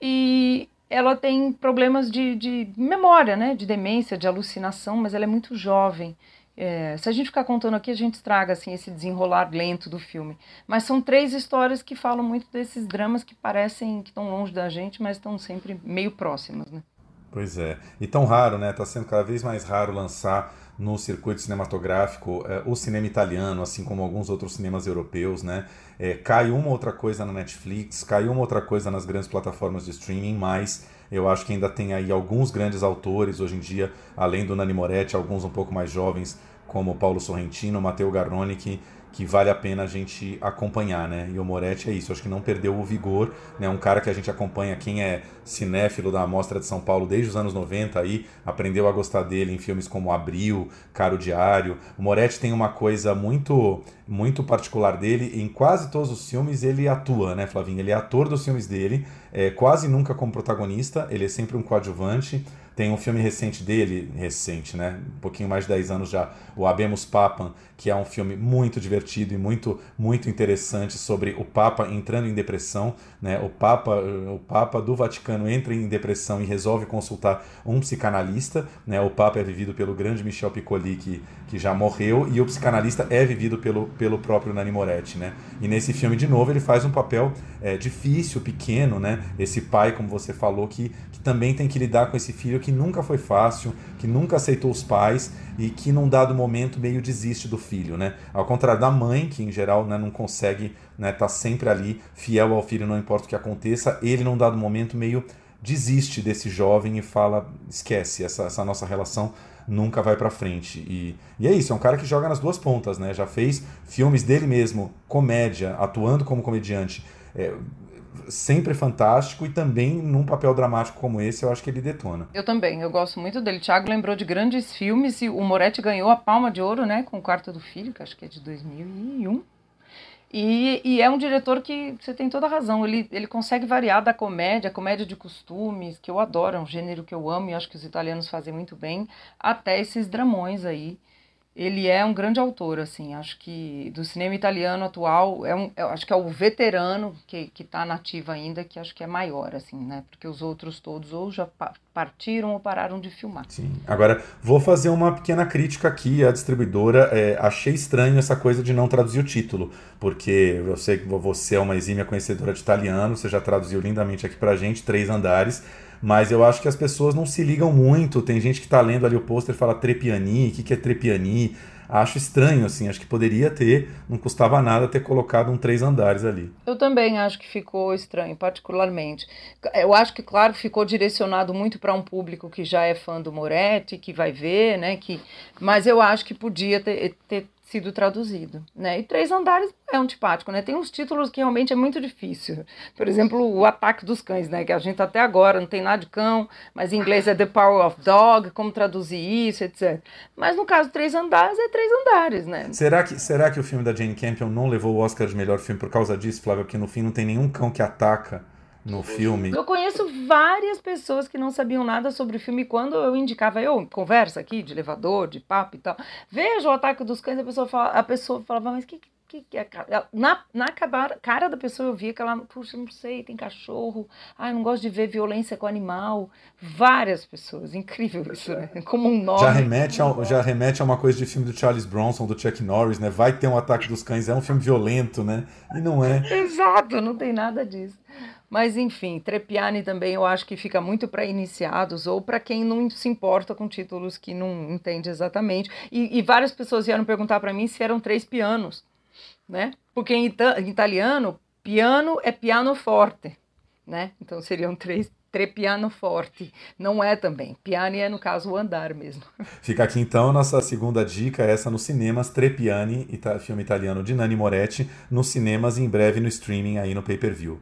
e ela tem problemas de, de memória, né? De demência, de alucinação, mas ela é muito jovem. É, se a gente ficar contando aqui, a gente estraga assim, esse desenrolar lento do filme. Mas são três histórias que falam muito desses dramas que parecem que estão longe da gente, mas estão sempre meio próximas, né? Pois é. E tão raro, né? Está sendo cada vez mais raro lançar no circuito cinematográfico é, o cinema italiano, assim como alguns outros cinemas europeus, né? É, cai uma outra coisa na Netflix, cai uma outra coisa nas grandes plataformas de streaming, mas eu acho que ainda tem aí alguns grandes autores hoje em dia, além do Nani Moretti, alguns um pouco mais jovens, como Paulo Sorrentino, Matteo Garrone, que que vale a pena a gente acompanhar, né? E o Moretti é isso, acho que não perdeu o vigor, né? Um cara que a gente acompanha, quem é cinéfilo da Mostra de São Paulo desde os anos 90 aí, aprendeu a gostar dele em filmes como Abril, Caro Diário. O Moretti tem uma coisa muito muito particular dele, em quase todos os filmes ele atua, né, Flavinho? Ele é ator dos filmes dele, é, quase nunca como protagonista, ele é sempre um coadjuvante. Tem um filme recente dele, recente, né? Um pouquinho mais de 10 anos já, o Abemos Papam, que é um filme muito divertido e muito muito interessante sobre o Papa entrando em depressão, né? O Papa, o Papa do Vaticano entra em depressão e resolve consultar um psicanalista, né? O Papa é vivido pelo grande Michel Piccoli que, que já morreu e o psicanalista é vivido pelo, pelo próprio Nani Moretti, né? E nesse filme de novo ele faz um papel é, difícil, pequeno, né? Esse pai, como você falou, que, que também tem que lidar com esse filho que nunca foi fácil, que nunca aceitou os pais e que num dado momento meio desiste do filho, né? Ao contrário da mãe, que em geral né, não consegue né, tá sempre ali fiel ao filho, não importa o que aconteça, ele num dado momento meio desiste desse jovem e fala, esquece, essa, essa nossa relação nunca vai para frente. E, e é isso, é um cara que joga nas duas pontas, né? Já fez filmes dele mesmo, comédia, atuando como comediante. É, sempre fantástico e também num papel dramático como esse, eu acho que ele detona. Eu também, eu gosto muito dele. Thiago lembrou de grandes filmes e o Moretti ganhou a Palma de Ouro, né, com o Quarto do Filho, que acho que é de 2001. E, e, é um diretor que você tem toda a razão. Ele, ele consegue variar da comédia, comédia de costumes, que eu adoro, é um gênero que eu amo e acho que os italianos fazem muito bem, até esses dramões aí ele é um grande autor, assim, acho que do cinema italiano atual, é um, acho que é o veterano que, que tá nativo ainda, que acho que é maior, assim, né, porque os outros todos ou já partiram ou pararam de filmar. Sim, agora vou fazer uma pequena crítica aqui à distribuidora, é, achei estranho essa coisa de não traduzir o título, porque eu sei que você é uma exímia conhecedora de italiano, você já traduziu lindamente aqui pra gente, Três Andares, mas eu acho que as pessoas não se ligam muito. Tem gente que está lendo ali o pôster e fala Trepiani, o que, que é Trepiani? Acho estranho, assim, acho que poderia ter, não custava nada ter colocado um três andares ali. Eu também acho que ficou estranho, particularmente. Eu acho que, claro, ficou direcionado muito para um público que já é fã do Moretti, que vai ver, né? Que... Mas eu acho que podia ter, ter sido traduzido, né? E Três Andares é antipático, né? Tem uns títulos que realmente é muito difícil. Por exemplo, O Ataque dos Cães, né? Que a gente até agora não tem nada de cão, mas em inglês é The Power of Dog, como traduzir isso, etc. Mas no caso Três Andares é Três Andares, né? Será que, será que o filme da Jane Campion não levou o Oscar de melhor filme por causa disso, Flávio? Porque no fim não tem nenhum cão que ataca no filme. Eu conheço várias pessoas que não sabiam nada sobre o filme quando eu indicava, eu conversa aqui de elevador, de papo e tal. Veja o ataque dos cães, a pessoa, fala, a pessoa falava, mas que, que, que é? Na, na cara da pessoa eu via que ela, puxa, não sei, tem cachorro, ai, não gosto de ver violência com animal. Várias pessoas, [laughs] incrível isso, né? Como um nome. Já remete, a, já remete a uma coisa de filme do Charles Bronson, do Chuck Norris, né? Vai ter um ataque dos cães, é um filme violento, né? E não é. Exato, não tem nada disso. Mas enfim, Trepiani também eu acho que fica muito para iniciados ou para quem não se importa com títulos que não entende exatamente. E, e várias pessoas vieram perguntar para mim se eram três pianos, né? Porque em, ita em italiano, piano é piano forte, né? Então seriam três trepiano forte. Não é também. Piani é, no caso, o andar mesmo. [laughs] Fica aqui então nossa segunda dica, essa nos cinemas, Trepiani, filme italiano de Nani Moretti, nos cinemas e em breve no streaming aí no pay-per-view.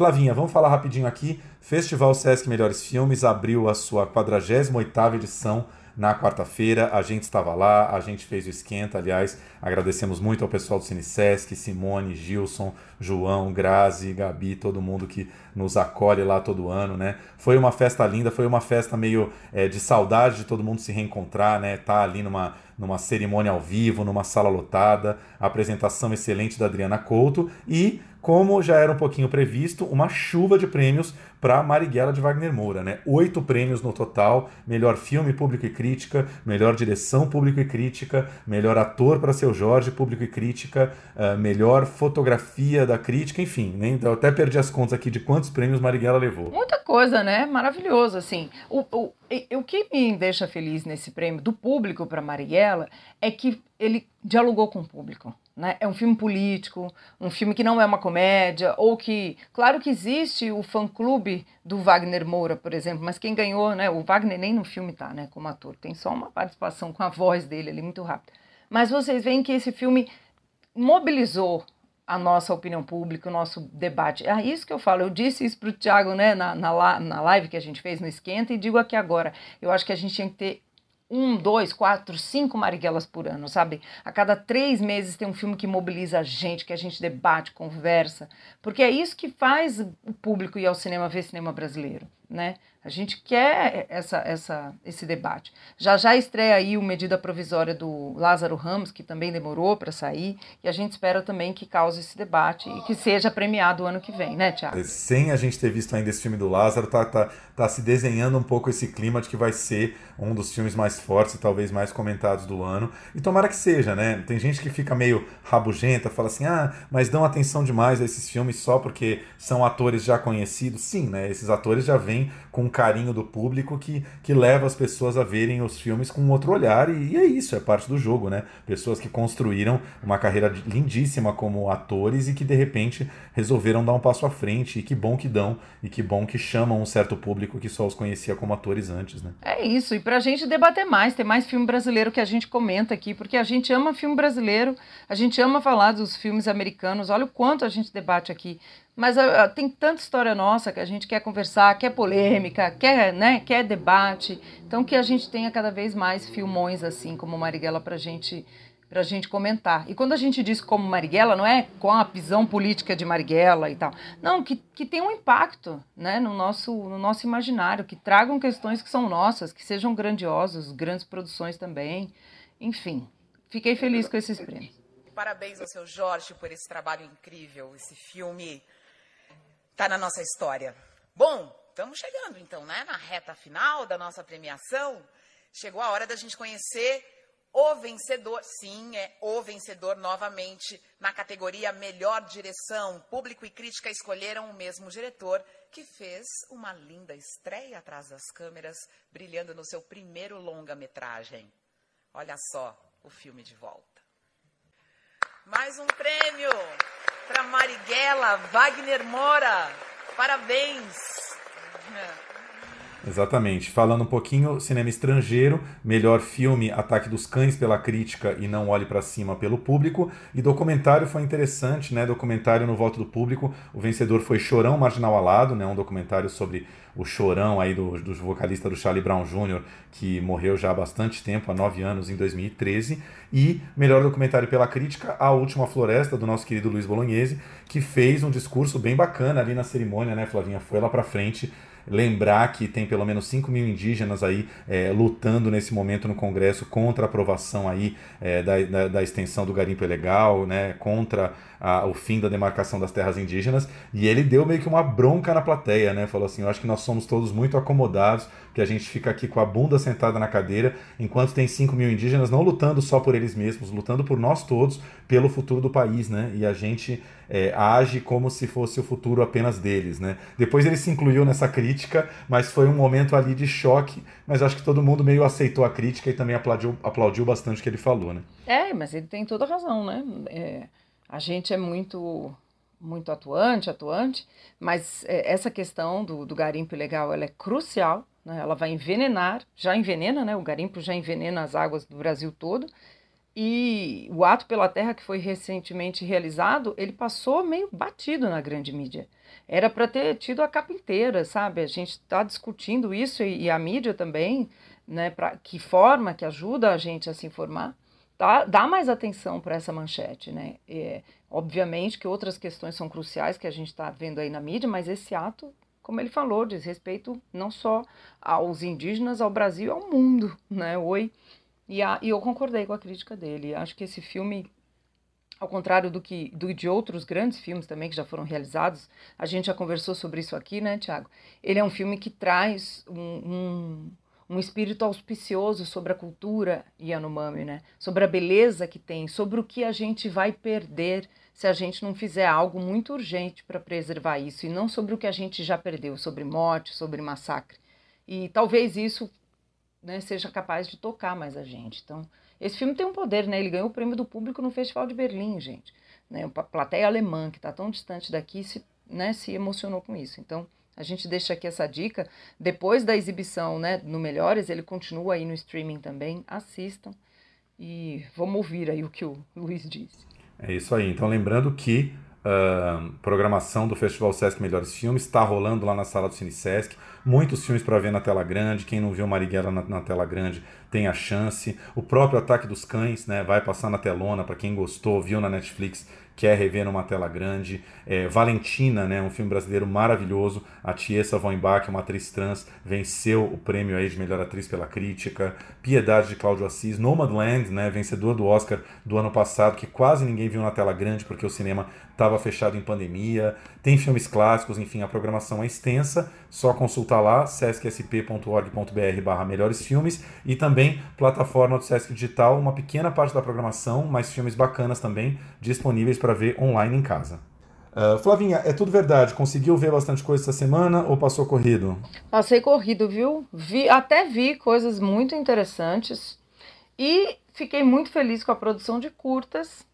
Flavinha, vamos falar rapidinho aqui. Festival Sesc Melhores Filmes abriu a sua 48ª edição na quarta-feira. A gente estava lá, a gente fez o esquenta. Aliás, agradecemos muito ao pessoal do Cine Sesc, Simone, Gilson, João, Grazi, Gabi, todo mundo que nos acolhe lá todo ano, né? Foi uma festa linda, foi uma festa meio é, de saudade de todo mundo se reencontrar, né? Tá ali numa, numa cerimônia ao vivo, numa sala lotada, apresentação excelente da Adriana Couto e como já era um pouquinho previsto, uma chuva de prêmios para Marighella de Wagner Moura, né? Oito prêmios no total: melhor filme, público e crítica, melhor direção, público e crítica, melhor ator para seu Jorge, público e crítica, uh, melhor fotografia da crítica, enfim, nem eu até perdi as contas aqui de quantos prêmios Marighella levou. Muita coisa, né? Maravilhoso, assim. O, o, o que me deixa feliz nesse prêmio do público para Marighella é que ele dialogou com o público. Né? É um filme político, um filme que não é uma comédia, ou que. Claro que existe o fã-clube do Wagner Moura, por exemplo, mas quem ganhou, né? O Wagner nem no filme tá, né? Como ator, tem só uma participação com a voz dele ali muito rápida. Mas vocês veem que esse filme mobilizou a nossa opinião pública, o nosso debate. É isso que eu falo. Eu disse isso para o Thiago né, na, na, na live que a gente fez no Esquenta e digo aqui agora. Eu acho que a gente tinha que ter um, dois, quatro, cinco Marighellas por ano, sabe? A cada três meses tem um filme que mobiliza a gente, que a gente debate, conversa, porque é isso que faz o público ir ao cinema ver cinema brasileiro, né? A gente quer essa, essa, esse debate. Já já estreia aí o medida provisória do Lázaro Ramos, que também demorou para sair, e a gente espera também que cause esse debate e que seja premiado o ano que vem, né, Tiago? Sem a gente ter visto ainda esse filme do Lázaro, tá, tá, tá se desenhando um pouco esse clima de que vai ser um dos filmes mais fortes e talvez mais comentados do ano. E tomara que seja, né? Tem gente que fica meio rabugenta, fala assim: ah, mas dão atenção demais a esses filmes só porque são atores já conhecidos. Sim, né? Esses atores já vêm com carinho do público que, que leva as pessoas a verem os filmes com outro olhar, e, e é isso, é parte do jogo, né? Pessoas que construíram uma carreira lindíssima como atores e que de repente resolveram dar um passo à frente, e que bom que dão, e que bom que chamam um certo público que só os conhecia como atores antes, né? É isso, e pra gente debater mais, ter mais filme brasileiro que a gente comenta aqui, porque a gente ama filme brasileiro, a gente ama falar dos filmes americanos, olha o quanto a gente debate aqui. Mas uh, tem tanta história nossa que a gente quer conversar, quer polêmica, quer, né, quer debate. Então que a gente tenha cada vez mais filmões assim, como Marighella, para gente, a gente comentar. E quando a gente diz como Marighella, não é com a visão política de Marighella e tal. Não, que, que tem um impacto né, no, nosso, no nosso imaginário, que tragam questões que são nossas, que sejam grandiosos, grandes produções também. Enfim, fiquei feliz com esses prêmios. Parabéns ao seu Jorge por esse trabalho incrível, esse filme está na nossa história. Bom, estamos chegando então, né, na reta final da nossa premiação. Chegou a hora da gente conhecer o vencedor. Sim, é o vencedor novamente na categoria Melhor Direção. Público e crítica escolheram o mesmo diretor que fez uma linda estreia atrás das câmeras, brilhando no seu primeiro longa-metragem. Olha só o filme de volta. Mais um prêmio para Marighella, Wagner Mora. Parabéns. Exatamente. Falando um pouquinho, cinema estrangeiro, melhor filme Ataque dos Cães pela crítica e Não Olhe para Cima pelo público. E documentário foi interessante, né? Documentário no voto do público. O vencedor foi Chorão Marginal Alado, né? Um documentário sobre o chorão aí do, do vocalista do Charlie Brown Jr., que morreu já há bastante tempo, há nove anos, em 2013. E melhor documentário pela crítica, A Última Floresta, do nosso querido Luiz Bolognese, que fez um discurso bem bacana ali na cerimônia, né, Flavinha? Foi lá para frente lembrar que tem pelo menos 5 mil indígenas aí é, lutando nesse momento no Congresso contra a aprovação aí é, da, da, da, extensão do garimpo ilegal, né, contra a, o fim da demarcação das terras indígenas, e ele deu meio que uma bronca na plateia, né, falou assim, eu acho que nós somos todos muito acomodados, que a gente fica aqui com a bunda sentada na cadeira, enquanto tem 5 mil indígenas não lutando só por eles mesmos, lutando por nós todos, pelo futuro do país, né, e a gente é, age como se fosse o futuro apenas deles, né? Depois ele se incluiu nessa crítica, mas foi um momento ali de choque, mas acho que todo mundo meio aceitou a crítica e também aplaudiu, aplaudiu bastante o que ele falou, né? É, mas ele tem toda razão, né? É, a gente é muito muito atuante, atuante, mas é, essa questão do, do garimpo ilegal ela é crucial, né? ela vai envenenar, já envenena, né? o garimpo já envenena as águas do Brasil todo, e o ato pela terra que foi recentemente realizado, ele passou meio batido na grande mídia. Era para ter tido a capa inteira, sabe? A gente está discutindo isso e, a mídia também, né? Pra, que forma, que ajuda a gente a se informar, tá? dá mais atenção para essa manchete, né? É, obviamente que outras questões são cruciais que a gente está vendo aí na mídia, mas esse ato, como ele falou, diz respeito não só aos indígenas, ao Brasil ao mundo, né? Oi. E, a, e eu concordei com a crítica dele. Acho que esse filme, ao contrário do que do, de outros grandes filmes também que já foram realizados, a gente já conversou sobre isso aqui, né, Tiago? Ele é um filme que traz um, um, um espírito auspicioso sobre a cultura Yanomami, né? Sobre a beleza que tem, sobre o que a gente vai perder se a gente não fizer algo muito urgente para preservar isso, e não sobre o que a gente já perdeu, sobre morte, sobre massacre. E talvez isso né, seja capaz de tocar mais a gente. Então, esse filme tem um poder, né? Ele ganhou o prêmio do público no Festival de Berlim, gente. Né? A plateia alemã, que está tão distante daqui, se, né, se emocionou com isso. Então, a gente deixa aqui essa dica. Depois da exibição né, no Melhores, ele continua aí no streaming também. Assistam e vamos ouvir aí o que o Luiz disse. É isso aí. Então, lembrando que uh, programação do Festival Sesc Melhores Filmes está rolando lá na sala do Cine Sesc. Muitos filmes para ver na tela grande. Quem não viu Marighella na, na, tela grande tem a chance. O próprio Ataque dos Cães né, vai passar na telona para quem gostou, viu na Netflix quer rever numa tela grande. É, Valentina, né, um filme brasileiro maravilhoso. A Tiesa Voimbach, uma atriz trans, venceu o prêmio aí de melhor atriz pela crítica. Piedade de Cláudio Assis. Nomadland, né, vencedor do Oscar do ano passado, que quase ninguém viu na tela grande porque o cinema estava fechado em pandemia. Tem filmes clássicos, enfim, a programação é extensa. Só consultar lá, sescsp.org.br barra melhores filmes e também plataforma do Sesc Digital, uma pequena parte da programação, mas filmes bacanas também disponíveis para ver online em casa. Uh, Flavinha, é tudo verdade? Conseguiu ver bastante coisa essa semana ou passou corrido? Passei corrido, viu? Vi, até vi coisas muito interessantes e fiquei muito feliz com a produção de curtas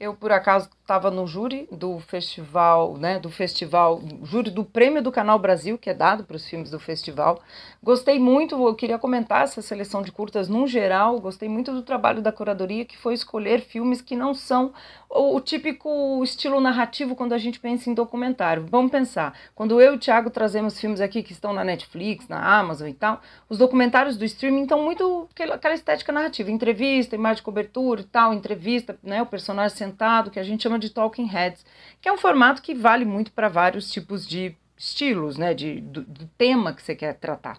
Eu, por acaso, estava no júri do festival, né, do festival, júri do Prêmio do Canal Brasil, que é dado para os filmes do festival. Gostei muito, eu queria comentar essa seleção de curtas num geral, gostei muito do trabalho da curadoria, que foi escolher filmes que não são o, o típico estilo narrativo quando a gente pensa em documentário. Vamos pensar, quando eu e o Thiago trazemos filmes aqui que estão na Netflix, na Amazon e tal, os documentários do streaming estão muito aquela estética narrativa, entrevista, imagem de cobertura e tal, entrevista, né, o personagem sentado, que a gente chama de talking heads, que é um formato que vale muito para vários tipos de estilos, né, de, do, do tema que você quer tratar.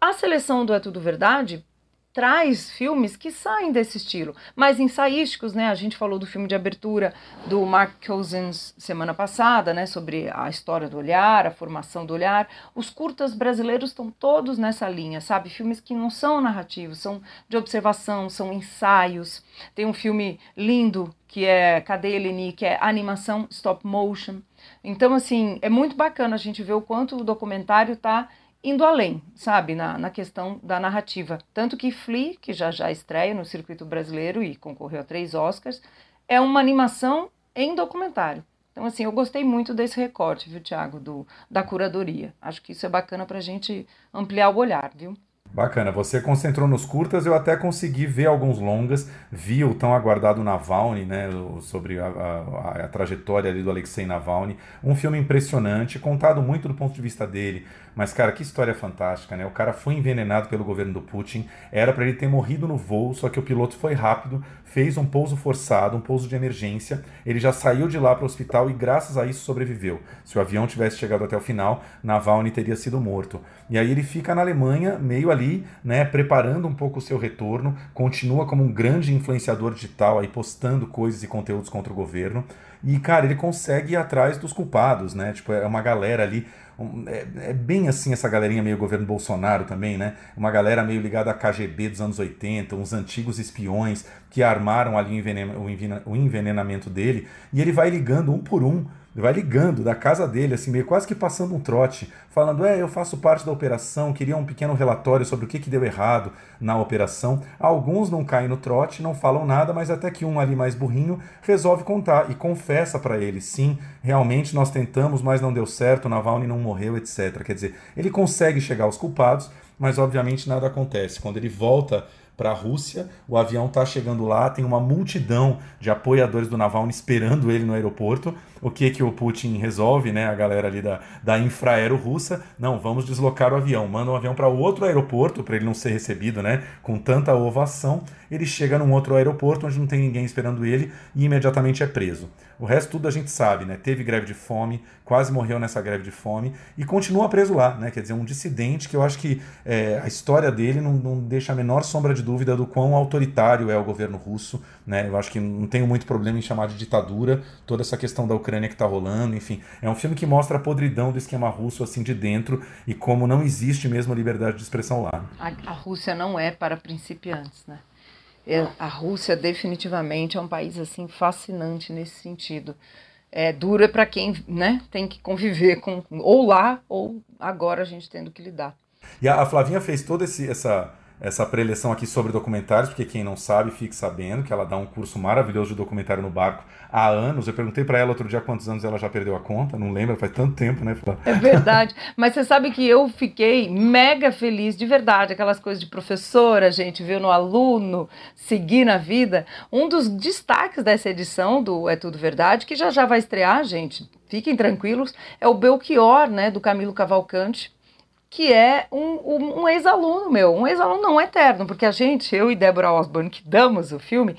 A seleção do É Tudo Verdade traz filmes que saem desse estilo, mais ensaísticos, né? A gente falou do filme de abertura do Mark Cousins semana passada, né? Sobre a história do olhar, a formação do olhar. Os curtas brasileiros estão todos nessa linha, sabe? Filmes que não são narrativos, são de observação, são ensaios. Tem um filme lindo que é Cadê Eleni, que é animação stop motion. Então, assim, é muito bacana a gente ver o quanto o documentário está indo além, sabe, na, na questão da narrativa. Tanto que Flea, que já já estreia no circuito brasileiro e concorreu a três Oscars, é uma animação em documentário. Então, assim, eu gostei muito desse recorte, viu, Tiago, da curadoria. Acho que isso é bacana para a gente ampliar o olhar, viu? Bacana, você concentrou nos curtas, eu até consegui ver alguns longas, vi o tão aguardado Navalny, né, sobre a, a, a trajetória ali do Alexei Navalny, um filme impressionante, contado muito do ponto de vista dele, mas, cara, que história fantástica, né? O cara foi envenenado pelo governo do Putin, era para ele ter morrido no voo, só que o piloto foi rápido, fez um pouso forçado, um pouso de emergência. Ele já saiu de lá para o hospital e, graças a isso, sobreviveu. Se o avião tivesse chegado até o final, Navalny teria sido morto. E aí ele fica na Alemanha, meio ali, né, preparando um pouco o seu retorno, continua como um grande influenciador digital, aí postando coisas e conteúdos contra o governo. E, cara, ele consegue ir atrás dos culpados, né? Tipo, é uma galera ali é, é, bem assim essa galerinha meio governo Bolsonaro também, né? Uma galera meio ligada à KGB dos anos 80, uns antigos espiões que armaram ali o envenenamento dele, e ele vai ligando um por um ele vai ligando da casa dele, assim, meio quase que passando um trote, falando: É, eu faço parte da operação, queria um pequeno relatório sobre o que, que deu errado na operação. Alguns não caem no trote, não falam nada, mas até que um ali mais burrinho resolve contar e confessa para ele: sim, realmente nós tentamos, mas não deu certo, Navalny não morreu, etc. Quer dizer, ele consegue chegar aos culpados, mas obviamente nada acontece. Quando ele volta para a Rússia. O avião está chegando lá, tem uma multidão de apoiadores do Navalny esperando ele no aeroporto. O que que o Putin resolve, né? A galera ali da, da infraero russa, não, vamos deslocar o avião. Manda um avião para outro aeroporto para ele não ser recebido, né? Com tanta ovação. Ele chega num outro aeroporto onde não tem ninguém esperando ele e imediatamente é preso. O resto tudo a gente sabe, né? Teve greve de fome, quase morreu nessa greve de fome e continua preso lá, né? Quer dizer, um dissidente que eu acho que é, a história dele não, não deixa a menor sombra de dúvida do quão autoritário é o governo russo, né? Eu acho que não tenho muito problema em chamar de ditadura toda essa questão da Ucrânia que está rolando, enfim. É um filme que mostra a podridão do esquema russo assim de dentro e como não existe mesmo a liberdade de expressão lá. A, a Rússia não é para principiantes, né? É, a Rússia definitivamente é um país assim fascinante nesse sentido. É dura para quem né, tem que conviver com ou lá ou agora a gente tendo que lidar. E a, a Flavinha fez toda esse, essa essa preleção aqui sobre documentários, porque quem não sabe, fique sabendo que ela dá um curso maravilhoso de documentário no barco há anos. Eu perguntei para ela outro dia quantos anos ela já perdeu a conta, não lembra, faz tanto tempo, né? É verdade, mas você sabe que eu fiquei mega feliz, de verdade, aquelas coisas de professora, gente, viu no aluno, seguir na vida. Um dos destaques dessa edição do É Tudo Verdade, que já já vai estrear, gente, fiquem tranquilos, é o Belchior, né, do Camilo Cavalcante que é um, um, um ex-aluno meu, um ex-aluno não eterno, porque a gente, eu e Débora Osborne, que damos o filme,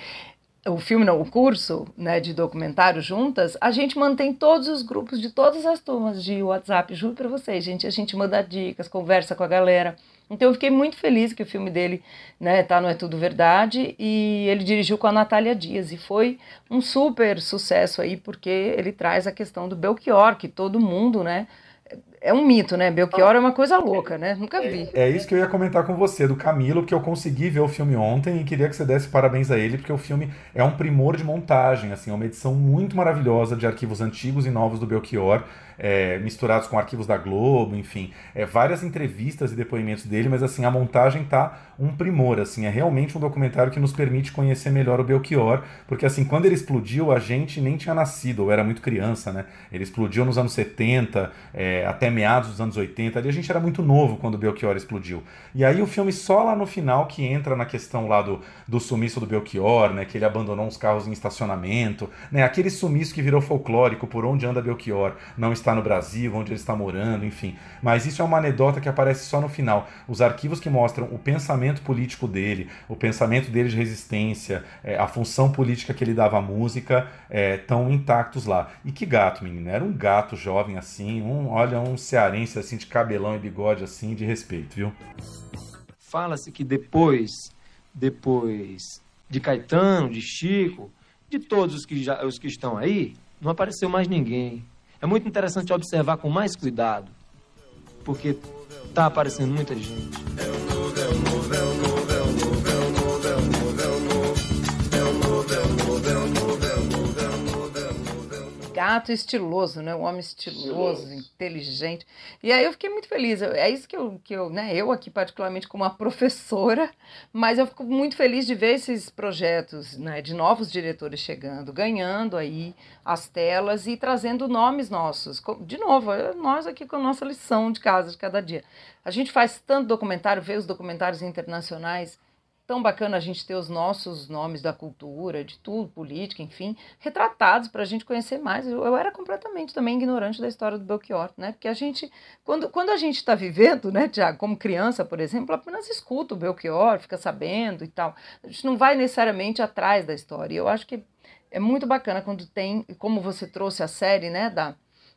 o filme não, o curso né, de documentário juntas, a gente mantém todos os grupos de todas as turmas de WhatsApp, juro para vocês, gente, a gente manda dicas, conversa com a galera. Então eu fiquei muito feliz que o filme dele né, tá no É Tudo Verdade e ele dirigiu com a Natália Dias e foi um super sucesso aí porque ele traz a questão do Belchior, que todo mundo, né, é um mito, né? Belchior é uma coisa louca, né? Nunca vi. É, é, isso que eu ia comentar com você, do Camilo, porque eu consegui ver o filme ontem e queria que você desse parabéns a ele, porque o filme é um primor de montagem, assim, é uma edição muito maravilhosa de arquivos antigos e novos do Belchior. é, misturados com arquivos da Globo, enfim, é, várias entrevistas e depoimentos dele, mas assim, a montagem tá um primor, assim, é realmente um documentário que nos permite conhecer melhor o Belchior, porque assim, quando ele explodiu, a gente nem tinha nascido, ou era muito criança, né? Ele explodiu nos anos 70, é, até meados dos anos 80, ali a gente era muito novo quando o Belchior explodiu. E aí o filme só lá no final que entra na questão lá do, do sumiço do Belchior, né? Que ele abandonou uns carros em estacionamento, né? Aquele sumiço que virou folclórico, por onde anda Belchior, não está no Brasil, onde ele está morando, enfim. Mas isso é uma anedota que aparece só no final. Os arquivos que mostram o pensamento político dele, o pensamento dele de resistência, é, a função política que ele dava à música, estão é, intactos lá. E que gato, menino. Era um gato jovem assim, um, olha, um cearense assim, de cabelão e bigode assim, de respeito, viu? Fala-se que depois, depois de Caetano, de Chico, de todos os que, já, os que estão aí, não apareceu mais ninguém. É muito interessante observar com mais cuidado, porque tá aparecendo muita gente móvel. Gato estiloso, né? Um homem estiloso, estiloso, inteligente. E aí eu fiquei muito feliz. É isso que eu, que eu, né? Eu aqui particularmente como uma [laughs] professora, mas eu fico muito feliz de ver esses projetos, né? De novos diretores chegando, ganhando aí as telas e trazendo nomes nossos. De novo, é nós aqui com a nossa lição de casa de cada dia. A gente faz tanto documentário, vê os documentários internacionais tão bacana a gente ter os nossos nomes da cultura, de tudo, política, enfim, retratados para a gente conhecer mais. Eu, eu, era completamente também ignorante da história do Belchior, né? Porque a gente, quando, quando a gente está vivendo, né, Tiago, como criança, por exemplo, apenas escuta o Belchior, fica sabendo e tal. A gente não vai necessariamente atrás da história. Eu acho que é muito bacana quando tem, como você trouxe a série, né, da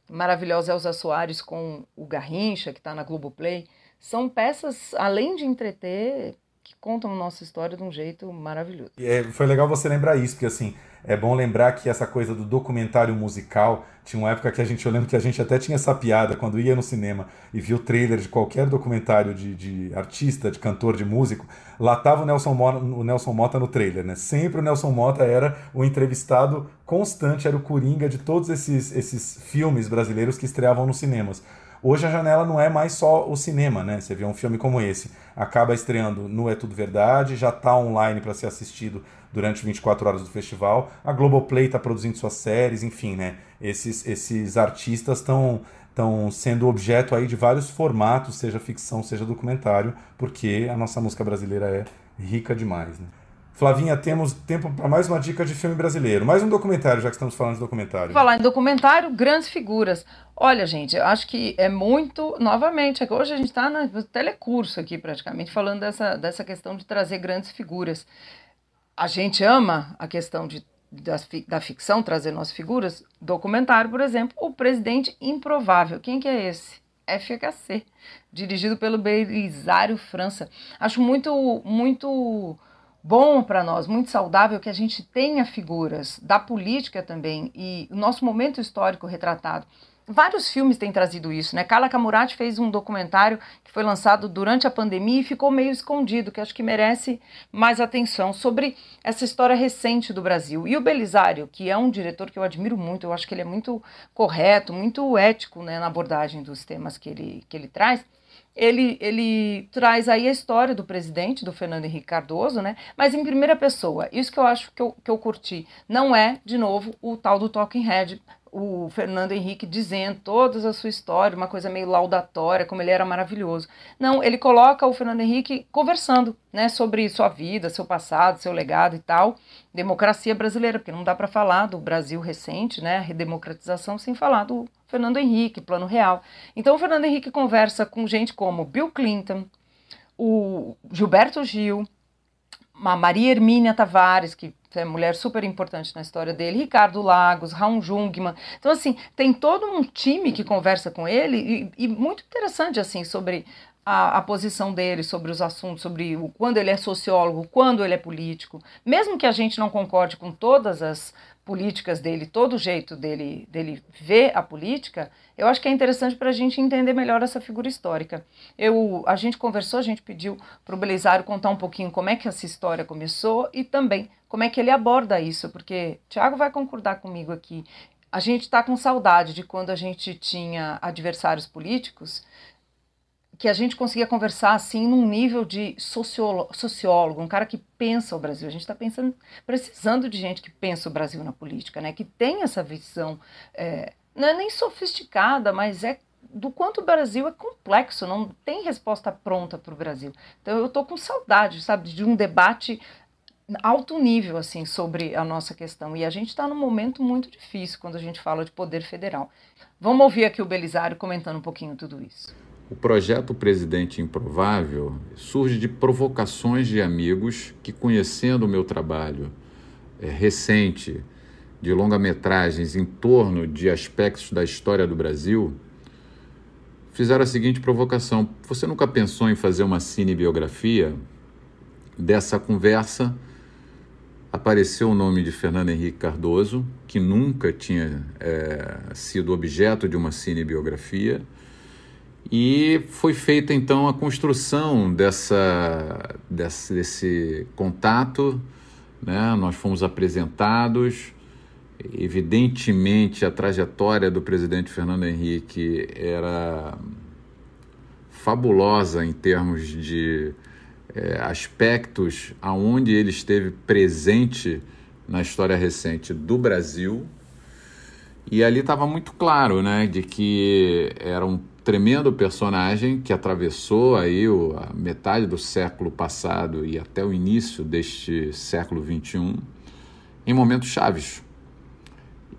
maravilhosa Elza Soares com o Garrincha, que está na Globoplay, são peças, além de entreter, que contam nossa história de um jeito maravilhoso. É, foi legal você lembrar isso, porque assim, é bom lembrar que essa coisa do documentário musical tinha uma época que a gente, eu lembro que a gente até tinha essa piada quando ia no cinema e via o trailer de qualquer documentário de, de artista, de cantor, de músico, lá tava o Nelson, Mota, o Nelson Mota no trailer, né? Sempre o Nelson Mota era o entrevistado constante, era o coringa de todos esses, esses filmes brasileiros que estreavam nos cinemas. Hoje a janela não é mais só o cinema, né? Você vê um filme como esse, acaba estreando no É Tudo Verdade, já está online para ser assistido durante 24 horas do festival. A Globoplay está produzindo suas séries, enfim, né? Esses, esses artistas estão estão sendo objeto aí de vários formatos, seja ficção, seja documentário, porque a nossa música brasileira é rica demais, né? Flavinha, temos tempo para mais uma dica de filme brasileiro. Mais um documentário, já que estamos falando de documentário. Falar em documentário, grandes figuras. Olha, gente, eu acho que é muito. Novamente, é hoje a gente está no telecurso aqui, praticamente, falando dessa, dessa questão de trazer grandes figuras. A gente ama a questão de, da, da ficção, trazer nossas figuras. Documentário, por exemplo, O Presidente Improvável. Quem que é esse? FHC, dirigido pelo Belisário França. Acho muito, muito bom para nós, muito saudável que a gente tenha figuras da política também e o nosso momento histórico retratado. Vários filmes têm trazido isso, né? Carla Camurati fez um documentário que foi lançado durante a pandemia e ficou meio escondido, que acho que merece mais atenção, sobre essa história recente do Brasil. E o Belisário, que é um diretor que eu admiro muito, eu acho que ele é muito correto, muito ético né, na abordagem dos temas que ele, que ele traz, ele, ele traz aí a história do presidente, do Fernando Henrique Cardoso, né? Mas em primeira pessoa. Isso que eu acho que eu, que eu curti. Não é, de novo, o tal do Talking Head, o Fernando Henrique dizendo toda a sua história, uma coisa meio laudatória, como ele era maravilhoso. Não, ele coloca o Fernando Henrique conversando, né, sobre sua vida, seu passado, seu legado e tal, democracia brasileira, porque não dá para falar do Brasil recente, né, a redemocratização sem falar do Fernando Henrique, Plano Real. Então o Fernando Henrique conversa com gente como Bill Clinton, o Gilberto Gil, a Maria Hermínia Tavares, que é mulher super importante na história dele, Ricardo Lagos, Raul Jungmann. Então, assim, tem todo um time que conversa com ele e, e muito interessante, assim, sobre a, a, posição dele sobre os assuntos, sobre o, quando ele é sociólogo, quando ele é político. Mesmo que a gente não concorde com todas as políticas dele, todo o jeito dele, dele ver a política, eu acho que é interessante para a gente entender melhor essa figura histórica. Eu, a gente conversou, a gente pediu para o Belisário contar um pouquinho como é que essa história começou e também como é que ele aborda isso, porque Tiago vai concordar comigo aqui. a gente está com saudade de quando a gente tinha adversários políticos que a gente conseguia conversar assim num nível de sociólogo, sociólogo um cara que pensa o Brasil. A gente está pensando, precisando de gente que pensa o Brasil na política, né? Que tem essa visão, é, não é nem sofisticada, mas é do quanto o Brasil é complexo, não tem resposta pronta para o Brasil. Então eu estou com saudade, sabe, de um debate alto nível assim sobre a nossa questão. E a gente está num momento muito difícil quando a gente fala de poder federal. Vamos ouvir aqui o Belisário comentando um pouquinho tudo isso. O projeto Presidente Improvável surge de provocações de amigos que, conhecendo o meu trabalho é, recente de longa-metragens em torno de aspectos da história do Brasil, fizeram a seguinte provocação: Você nunca pensou em fazer uma cinebiografia? Dessa conversa apareceu o nome de Fernando Henrique Cardoso, que nunca tinha é, sido objeto de uma cinebiografia e foi feita então a construção dessa, desse, desse contato, né? nós fomos apresentados. Evidentemente, a trajetória do presidente Fernando Henrique era fabulosa em termos de é, aspectos aonde ele esteve presente na história recente do Brasil. E ali estava muito claro, né, de que era um tremendo personagem que atravessou aí o, a metade do século passado e até o início deste século XXI em momentos chaves.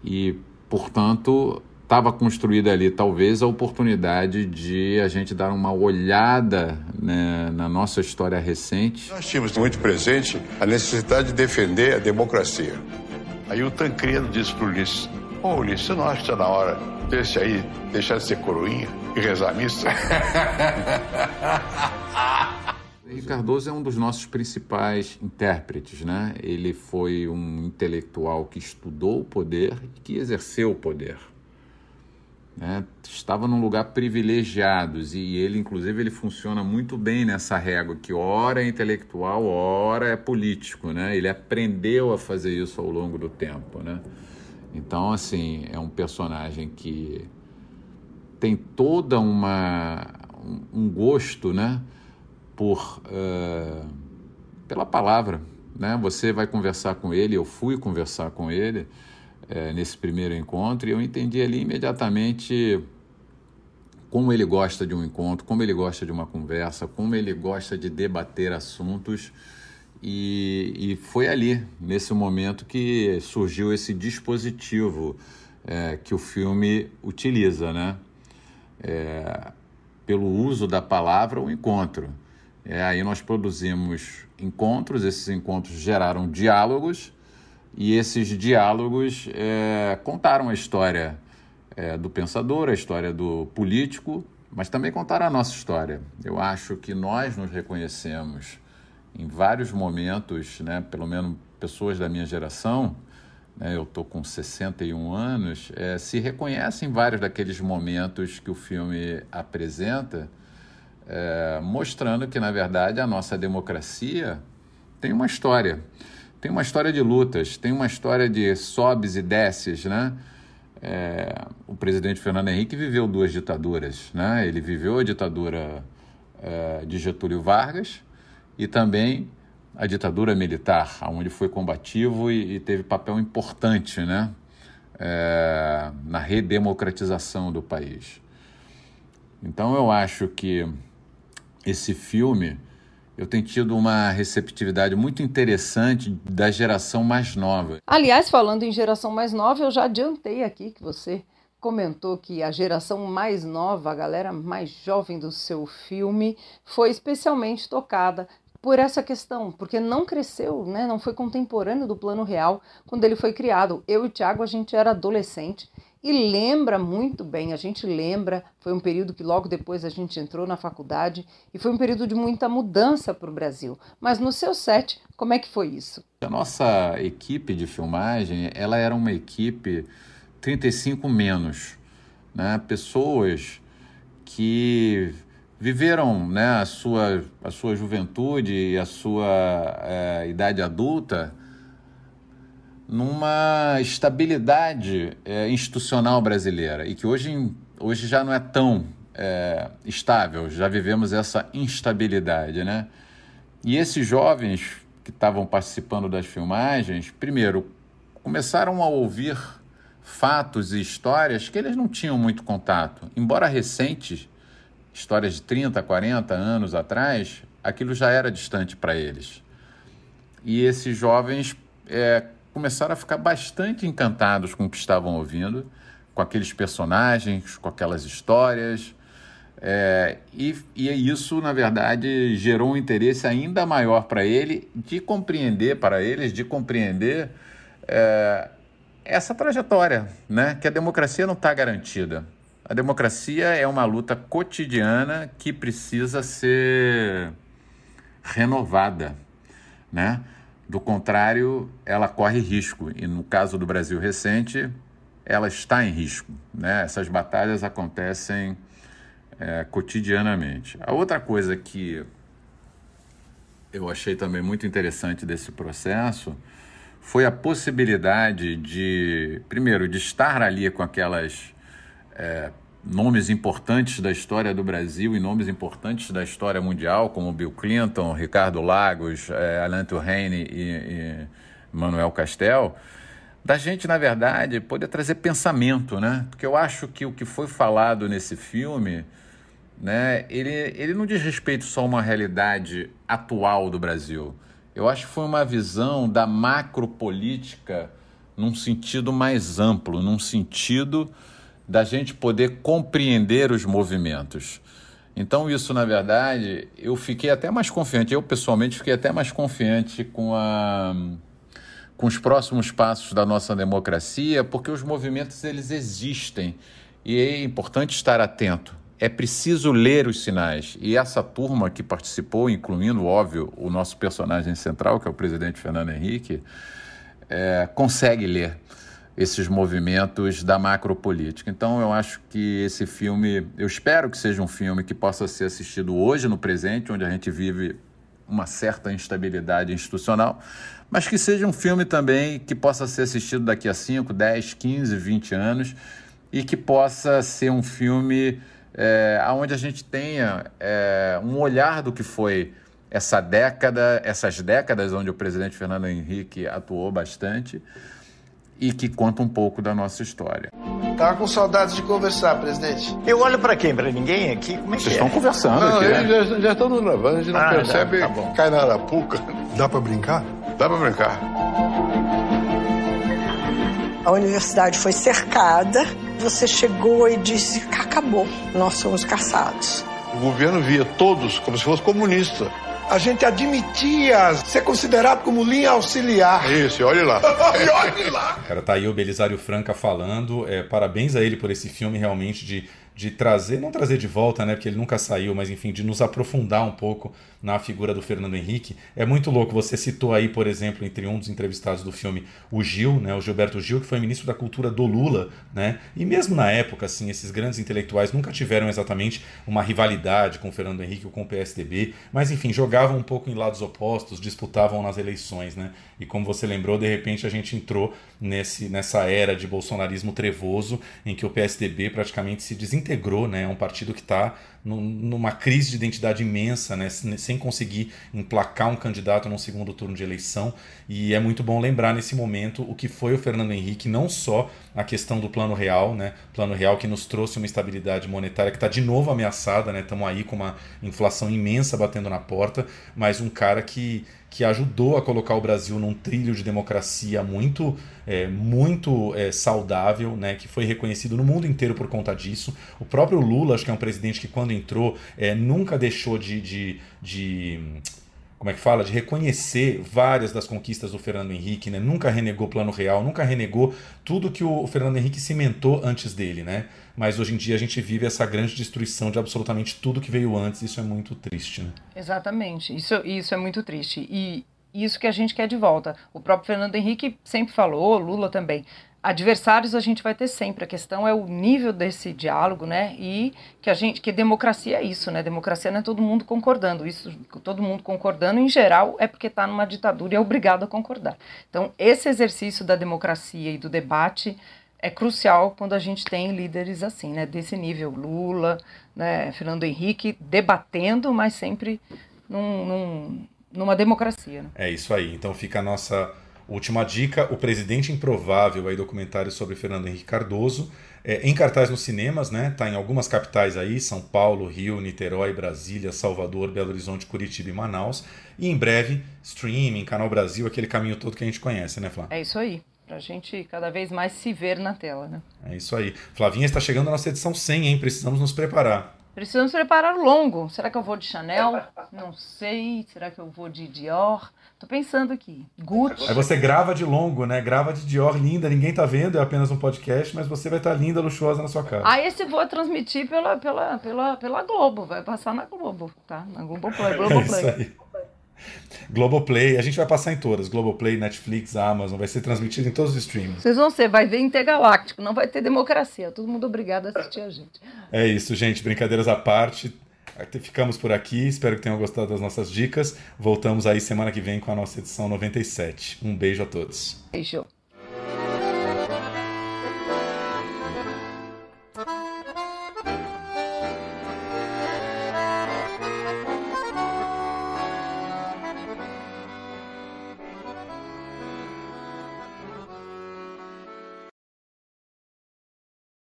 E, portanto, estava construída ali talvez a oportunidade de a gente dar uma olhada né, na nossa história recente. Nós tínhamos muito presente a necessidade de defender a democracia. Aí o Tancredo disse para o Ulisses, ô oh, Ulisses, você não acha que está na hora desse aí deixar de ser coroinha e rezar a missa? [laughs] Cardoso é um dos nossos principais intérpretes, né? Ele foi um intelectual que estudou o poder e que exerceu o poder. Né? Estava num lugar privilegiado e ele, inclusive, ele funciona muito bem nessa régua que ora é intelectual, ora é político, né? Ele aprendeu a fazer isso ao longo do tempo, né? Então, assim, é um personagem que tem toda uma um gosto, né, por uh, pela palavra, né? Você vai conversar com ele, eu fui conversar com ele uh, nesse primeiro encontro e eu entendi ali imediatamente como ele gosta de um encontro, como ele gosta de uma conversa, como ele gosta de debater assuntos e, e foi ali, nesse momento, que surgiu esse dispositivo é, que o filme utiliza, né? É, pelo uso da palavra, o encontro. É, aí nós produzimos encontros, esses encontros geraram diálogos, e esses diálogos é, contaram a história é, do pensador, a história do político, mas também contaram a nossa história. Eu acho que nós nos reconhecemos em vários momentos, né, pelo menos pessoas da minha geração, né, eu estou com 61 anos, é, se reconhecem em vários daqueles momentos que o filme apresenta, é, mostrando que, na verdade, a nossa democracia tem uma história. Tem uma história de lutas, tem uma história de sobes e desces, né? É, o presidente Fernando Henrique viveu duas ditaduras, né? Ele viveu a ditadura é, de Getúlio Vargas, e também a ditadura militar, onde foi combativo e, e teve papel importante né, é, na redemocratização do país. Então eu acho que esse filme eu tenho tido uma receptividade muito interessante da geração mais nova. Aliás, falando em geração mais nova, eu já adiantei aqui que você comentou que a geração mais nova, a galera mais jovem do seu filme, foi especialmente tocada por essa questão, porque não cresceu, né, não foi contemporâneo do plano real quando ele foi criado. Eu e o Tiago, a gente era adolescente e lembra muito bem, a gente lembra, foi um período que logo depois a gente entrou na faculdade e foi um período de muita mudança para o Brasil. Mas no seu set, como é que foi isso? A nossa equipe de filmagem, ela era uma equipe 35 menos, né? Pessoas que viveram né, a, sua, a sua juventude e a sua é, idade adulta numa estabilidade é, institucional brasileira e que hoje, hoje já não é tão é, estável, já vivemos essa instabilidade, né? E esses jovens que estavam participando das filmagens, primeiro, começaram a ouvir fatos e histórias que eles não tinham muito contato. Embora recentes, histórias de 30, 40 anos atrás, aquilo já era distante para eles. E esses jovens é, começaram a ficar bastante encantados com o que estavam ouvindo, com aqueles personagens, com aquelas histórias. É, e, e isso, na verdade, gerou um interesse ainda maior para ele de compreender, para eles, de compreender é, essa trajetória, né? que a democracia não está garantida. A democracia é uma luta cotidiana que precisa ser renovada, né? Do contrário, ela corre risco. E no caso do Brasil recente, ela está em risco. Né? Essas batalhas acontecem é, cotidianamente. A outra coisa que eu achei também muito interessante desse processo foi a possibilidade de, primeiro, de estar ali com aquelas é, nomes importantes da história do Brasil e nomes importantes da história mundial, como Bill Clinton, Ricardo Lagos, é, Alain Touraine e, e Manuel Castel, da gente, na verdade, poder trazer pensamento, né? Porque eu acho que o que foi falado nesse filme né, ele, ele não diz respeito só a uma realidade atual do Brasil. Eu acho que foi uma visão da macropolítica num sentido mais amplo, num sentido da gente poder compreender os movimentos. Então, isso, na verdade, eu fiquei até mais confiante, eu pessoalmente fiquei até mais confiante com, a, com os próximos passos da nossa democracia, porque os movimentos eles existem e é importante estar atento é preciso ler os sinais. E essa turma que participou, incluindo, óbvio, o nosso personagem central, que é o presidente Fernando Henrique, é, consegue ler esses movimentos da macropolítica. Então, eu acho que esse filme, eu espero que seja um filme que possa ser assistido hoje, no presente, onde a gente vive uma certa instabilidade institucional, mas que seja um filme também que possa ser assistido daqui a 5, 10, 15, 20 anos e que possa ser um filme é, onde a gente tenha é, um olhar do que foi essa década, essas décadas onde o presidente Fernando Henrique atuou bastante e que conta um pouco da nossa história. Tava com saudades de conversar, presidente. Eu olho para quem? Para ninguém aqui? Como é que Vocês é? estão conversando Não, aqui, né? eles já, já estão nos gravando, a gente não Ah, percebe, tá, tá bom. cai na arapuca. Dá pra brincar? Dá pra brincar. A universidade foi cercada. Você chegou e disse: acabou, nós somos caçados. O governo via todos como se fosse comunista. A gente admitia ser considerado como linha auxiliar. Isso, olhe lá. [laughs] olhe lá! Cara, tá aí o Belisário Franca falando. É, parabéns a ele por esse filme realmente de, de trazer, não trazer de volta, né? Porque ele nunca saiu, mas enfim, de nos aprofundar um pouco na figura do Fernando Henrique. É muito louco. Você citou aí, por exemplo, entre um dos entrevistados do filme, o Gil, né? O Gilberto Gil, que foi ministro da Cultura do Lula, né? E mesmo na época, assim, esses grandes intelectuais nunca tiveram exatamente uma rivalidade com o Fernando Henrique ou com o PSDB, mas enfim, jogavam um pouco em lados opostos, disputavam nas eleições, né? E como você lembrou, de repente a gente entrou nesse, nessa era de bolsonarismo trevoso, em que o PSDB praticamente se desintegrou, né? É um partido que está numa crise de identidade imensa, né? sem conseguir emplacar um candidato num segundo turno de eleição. E é muito bom lembrar nesse momento o que foi o Fernando Henrique, não só a questão do plano real, né? Plano real que nos trouxe uma estabilidade monetária que está de novo ameaçada, né? Estamos aí com uma inflação imensa batendo na porta, mas um cara que que ajudou a colocar o Brasil num trilho de democracia muito, é, muito é, saudável, né, que foi reconhecido no mundo inteiro por conta disso. O próprio Lula, acho que é um presidente que quando entrou é, nunca deixou de, de, de como é que fala, de reconhecer várias das conquistas do Fernando Henrique, né? Nunca renegou plano real, nunca renegou tudo que o Fernando Henrique cimentou antes dele, né? Mas hoje em dia a gente vive essa grande destruição de absolutamente tudo que veio antes, isso é muito triste, né? Exatamente, isso, isso é muito triste. E isso que a gente quer de volta. O próprio Fernando Henrique sempre falou, Lula também. adversários a gente vai ter sempre. A questão é o nível desse diálogo, né? E que a gente, que democracia é isso, né? Democracia não é todo mundo concordando. Isso, todo mundo concordando em geral é porque está numa ditadura e é obrigado a concordar. Então, esse exercício da democracia e do debate é crucial quando a gente tem líderes assim, né? Desse nível, Lula, né? Fernando Henrique, debatendo, mas sempre num, num, numa democracia. Né? É isso aí. Então fica a nossa Última dica: O Presidente Improvável, aí, documentário sobre Fernando Henrique Cardoso. É, em cartaz nos cinemas, né? Tá em algumas capitais aí: São Paulo, Rio, Niterói, Brasília, Salvador, Belo Horizonte, Curitiba e Manaus. E em breve, streaming, Canal Brasil, aquele caminho todo que a gente conhece, né, Flá? É isso aí. Pra gente cada vez mais se ver na tela, né? É isso aí. Flavinha está chegando a nossa edição 100, hein? Precisamos nos preparar. Precisamos preparar o longo. Será que eu vou de Chanel? Não sei. Será que eu vou de Dior? Tô pensando aqui. Gucci. Aí você grava de longo, né? Grava de Dior linda, ninguém tá vendo, é apenas um podcast, mas você vai estar tá linda, luxuosa na sua casa. Ah, esse vou transmitir pela, pela, pela, pela Globo, vai passar na Globo, tá? Na Globoplay. Globoplay. [laughs] É isso aí. Globoplay, a gente vai passar em todas, Globoplay, Netflix, Amazon, vai ser transmitido em todos os streams. Vocês vão ser, vai ver intergaláctico, não vai ter democracia, todo mundo obrigado a assistir a gente. É isso, gente, brincadeiras à parte, Ficamos por aqui, espero que tenham gostado das nossas dicas. Voltamos aí semana que vem com a nossa edição 97. Um beijo a todos. Beijo.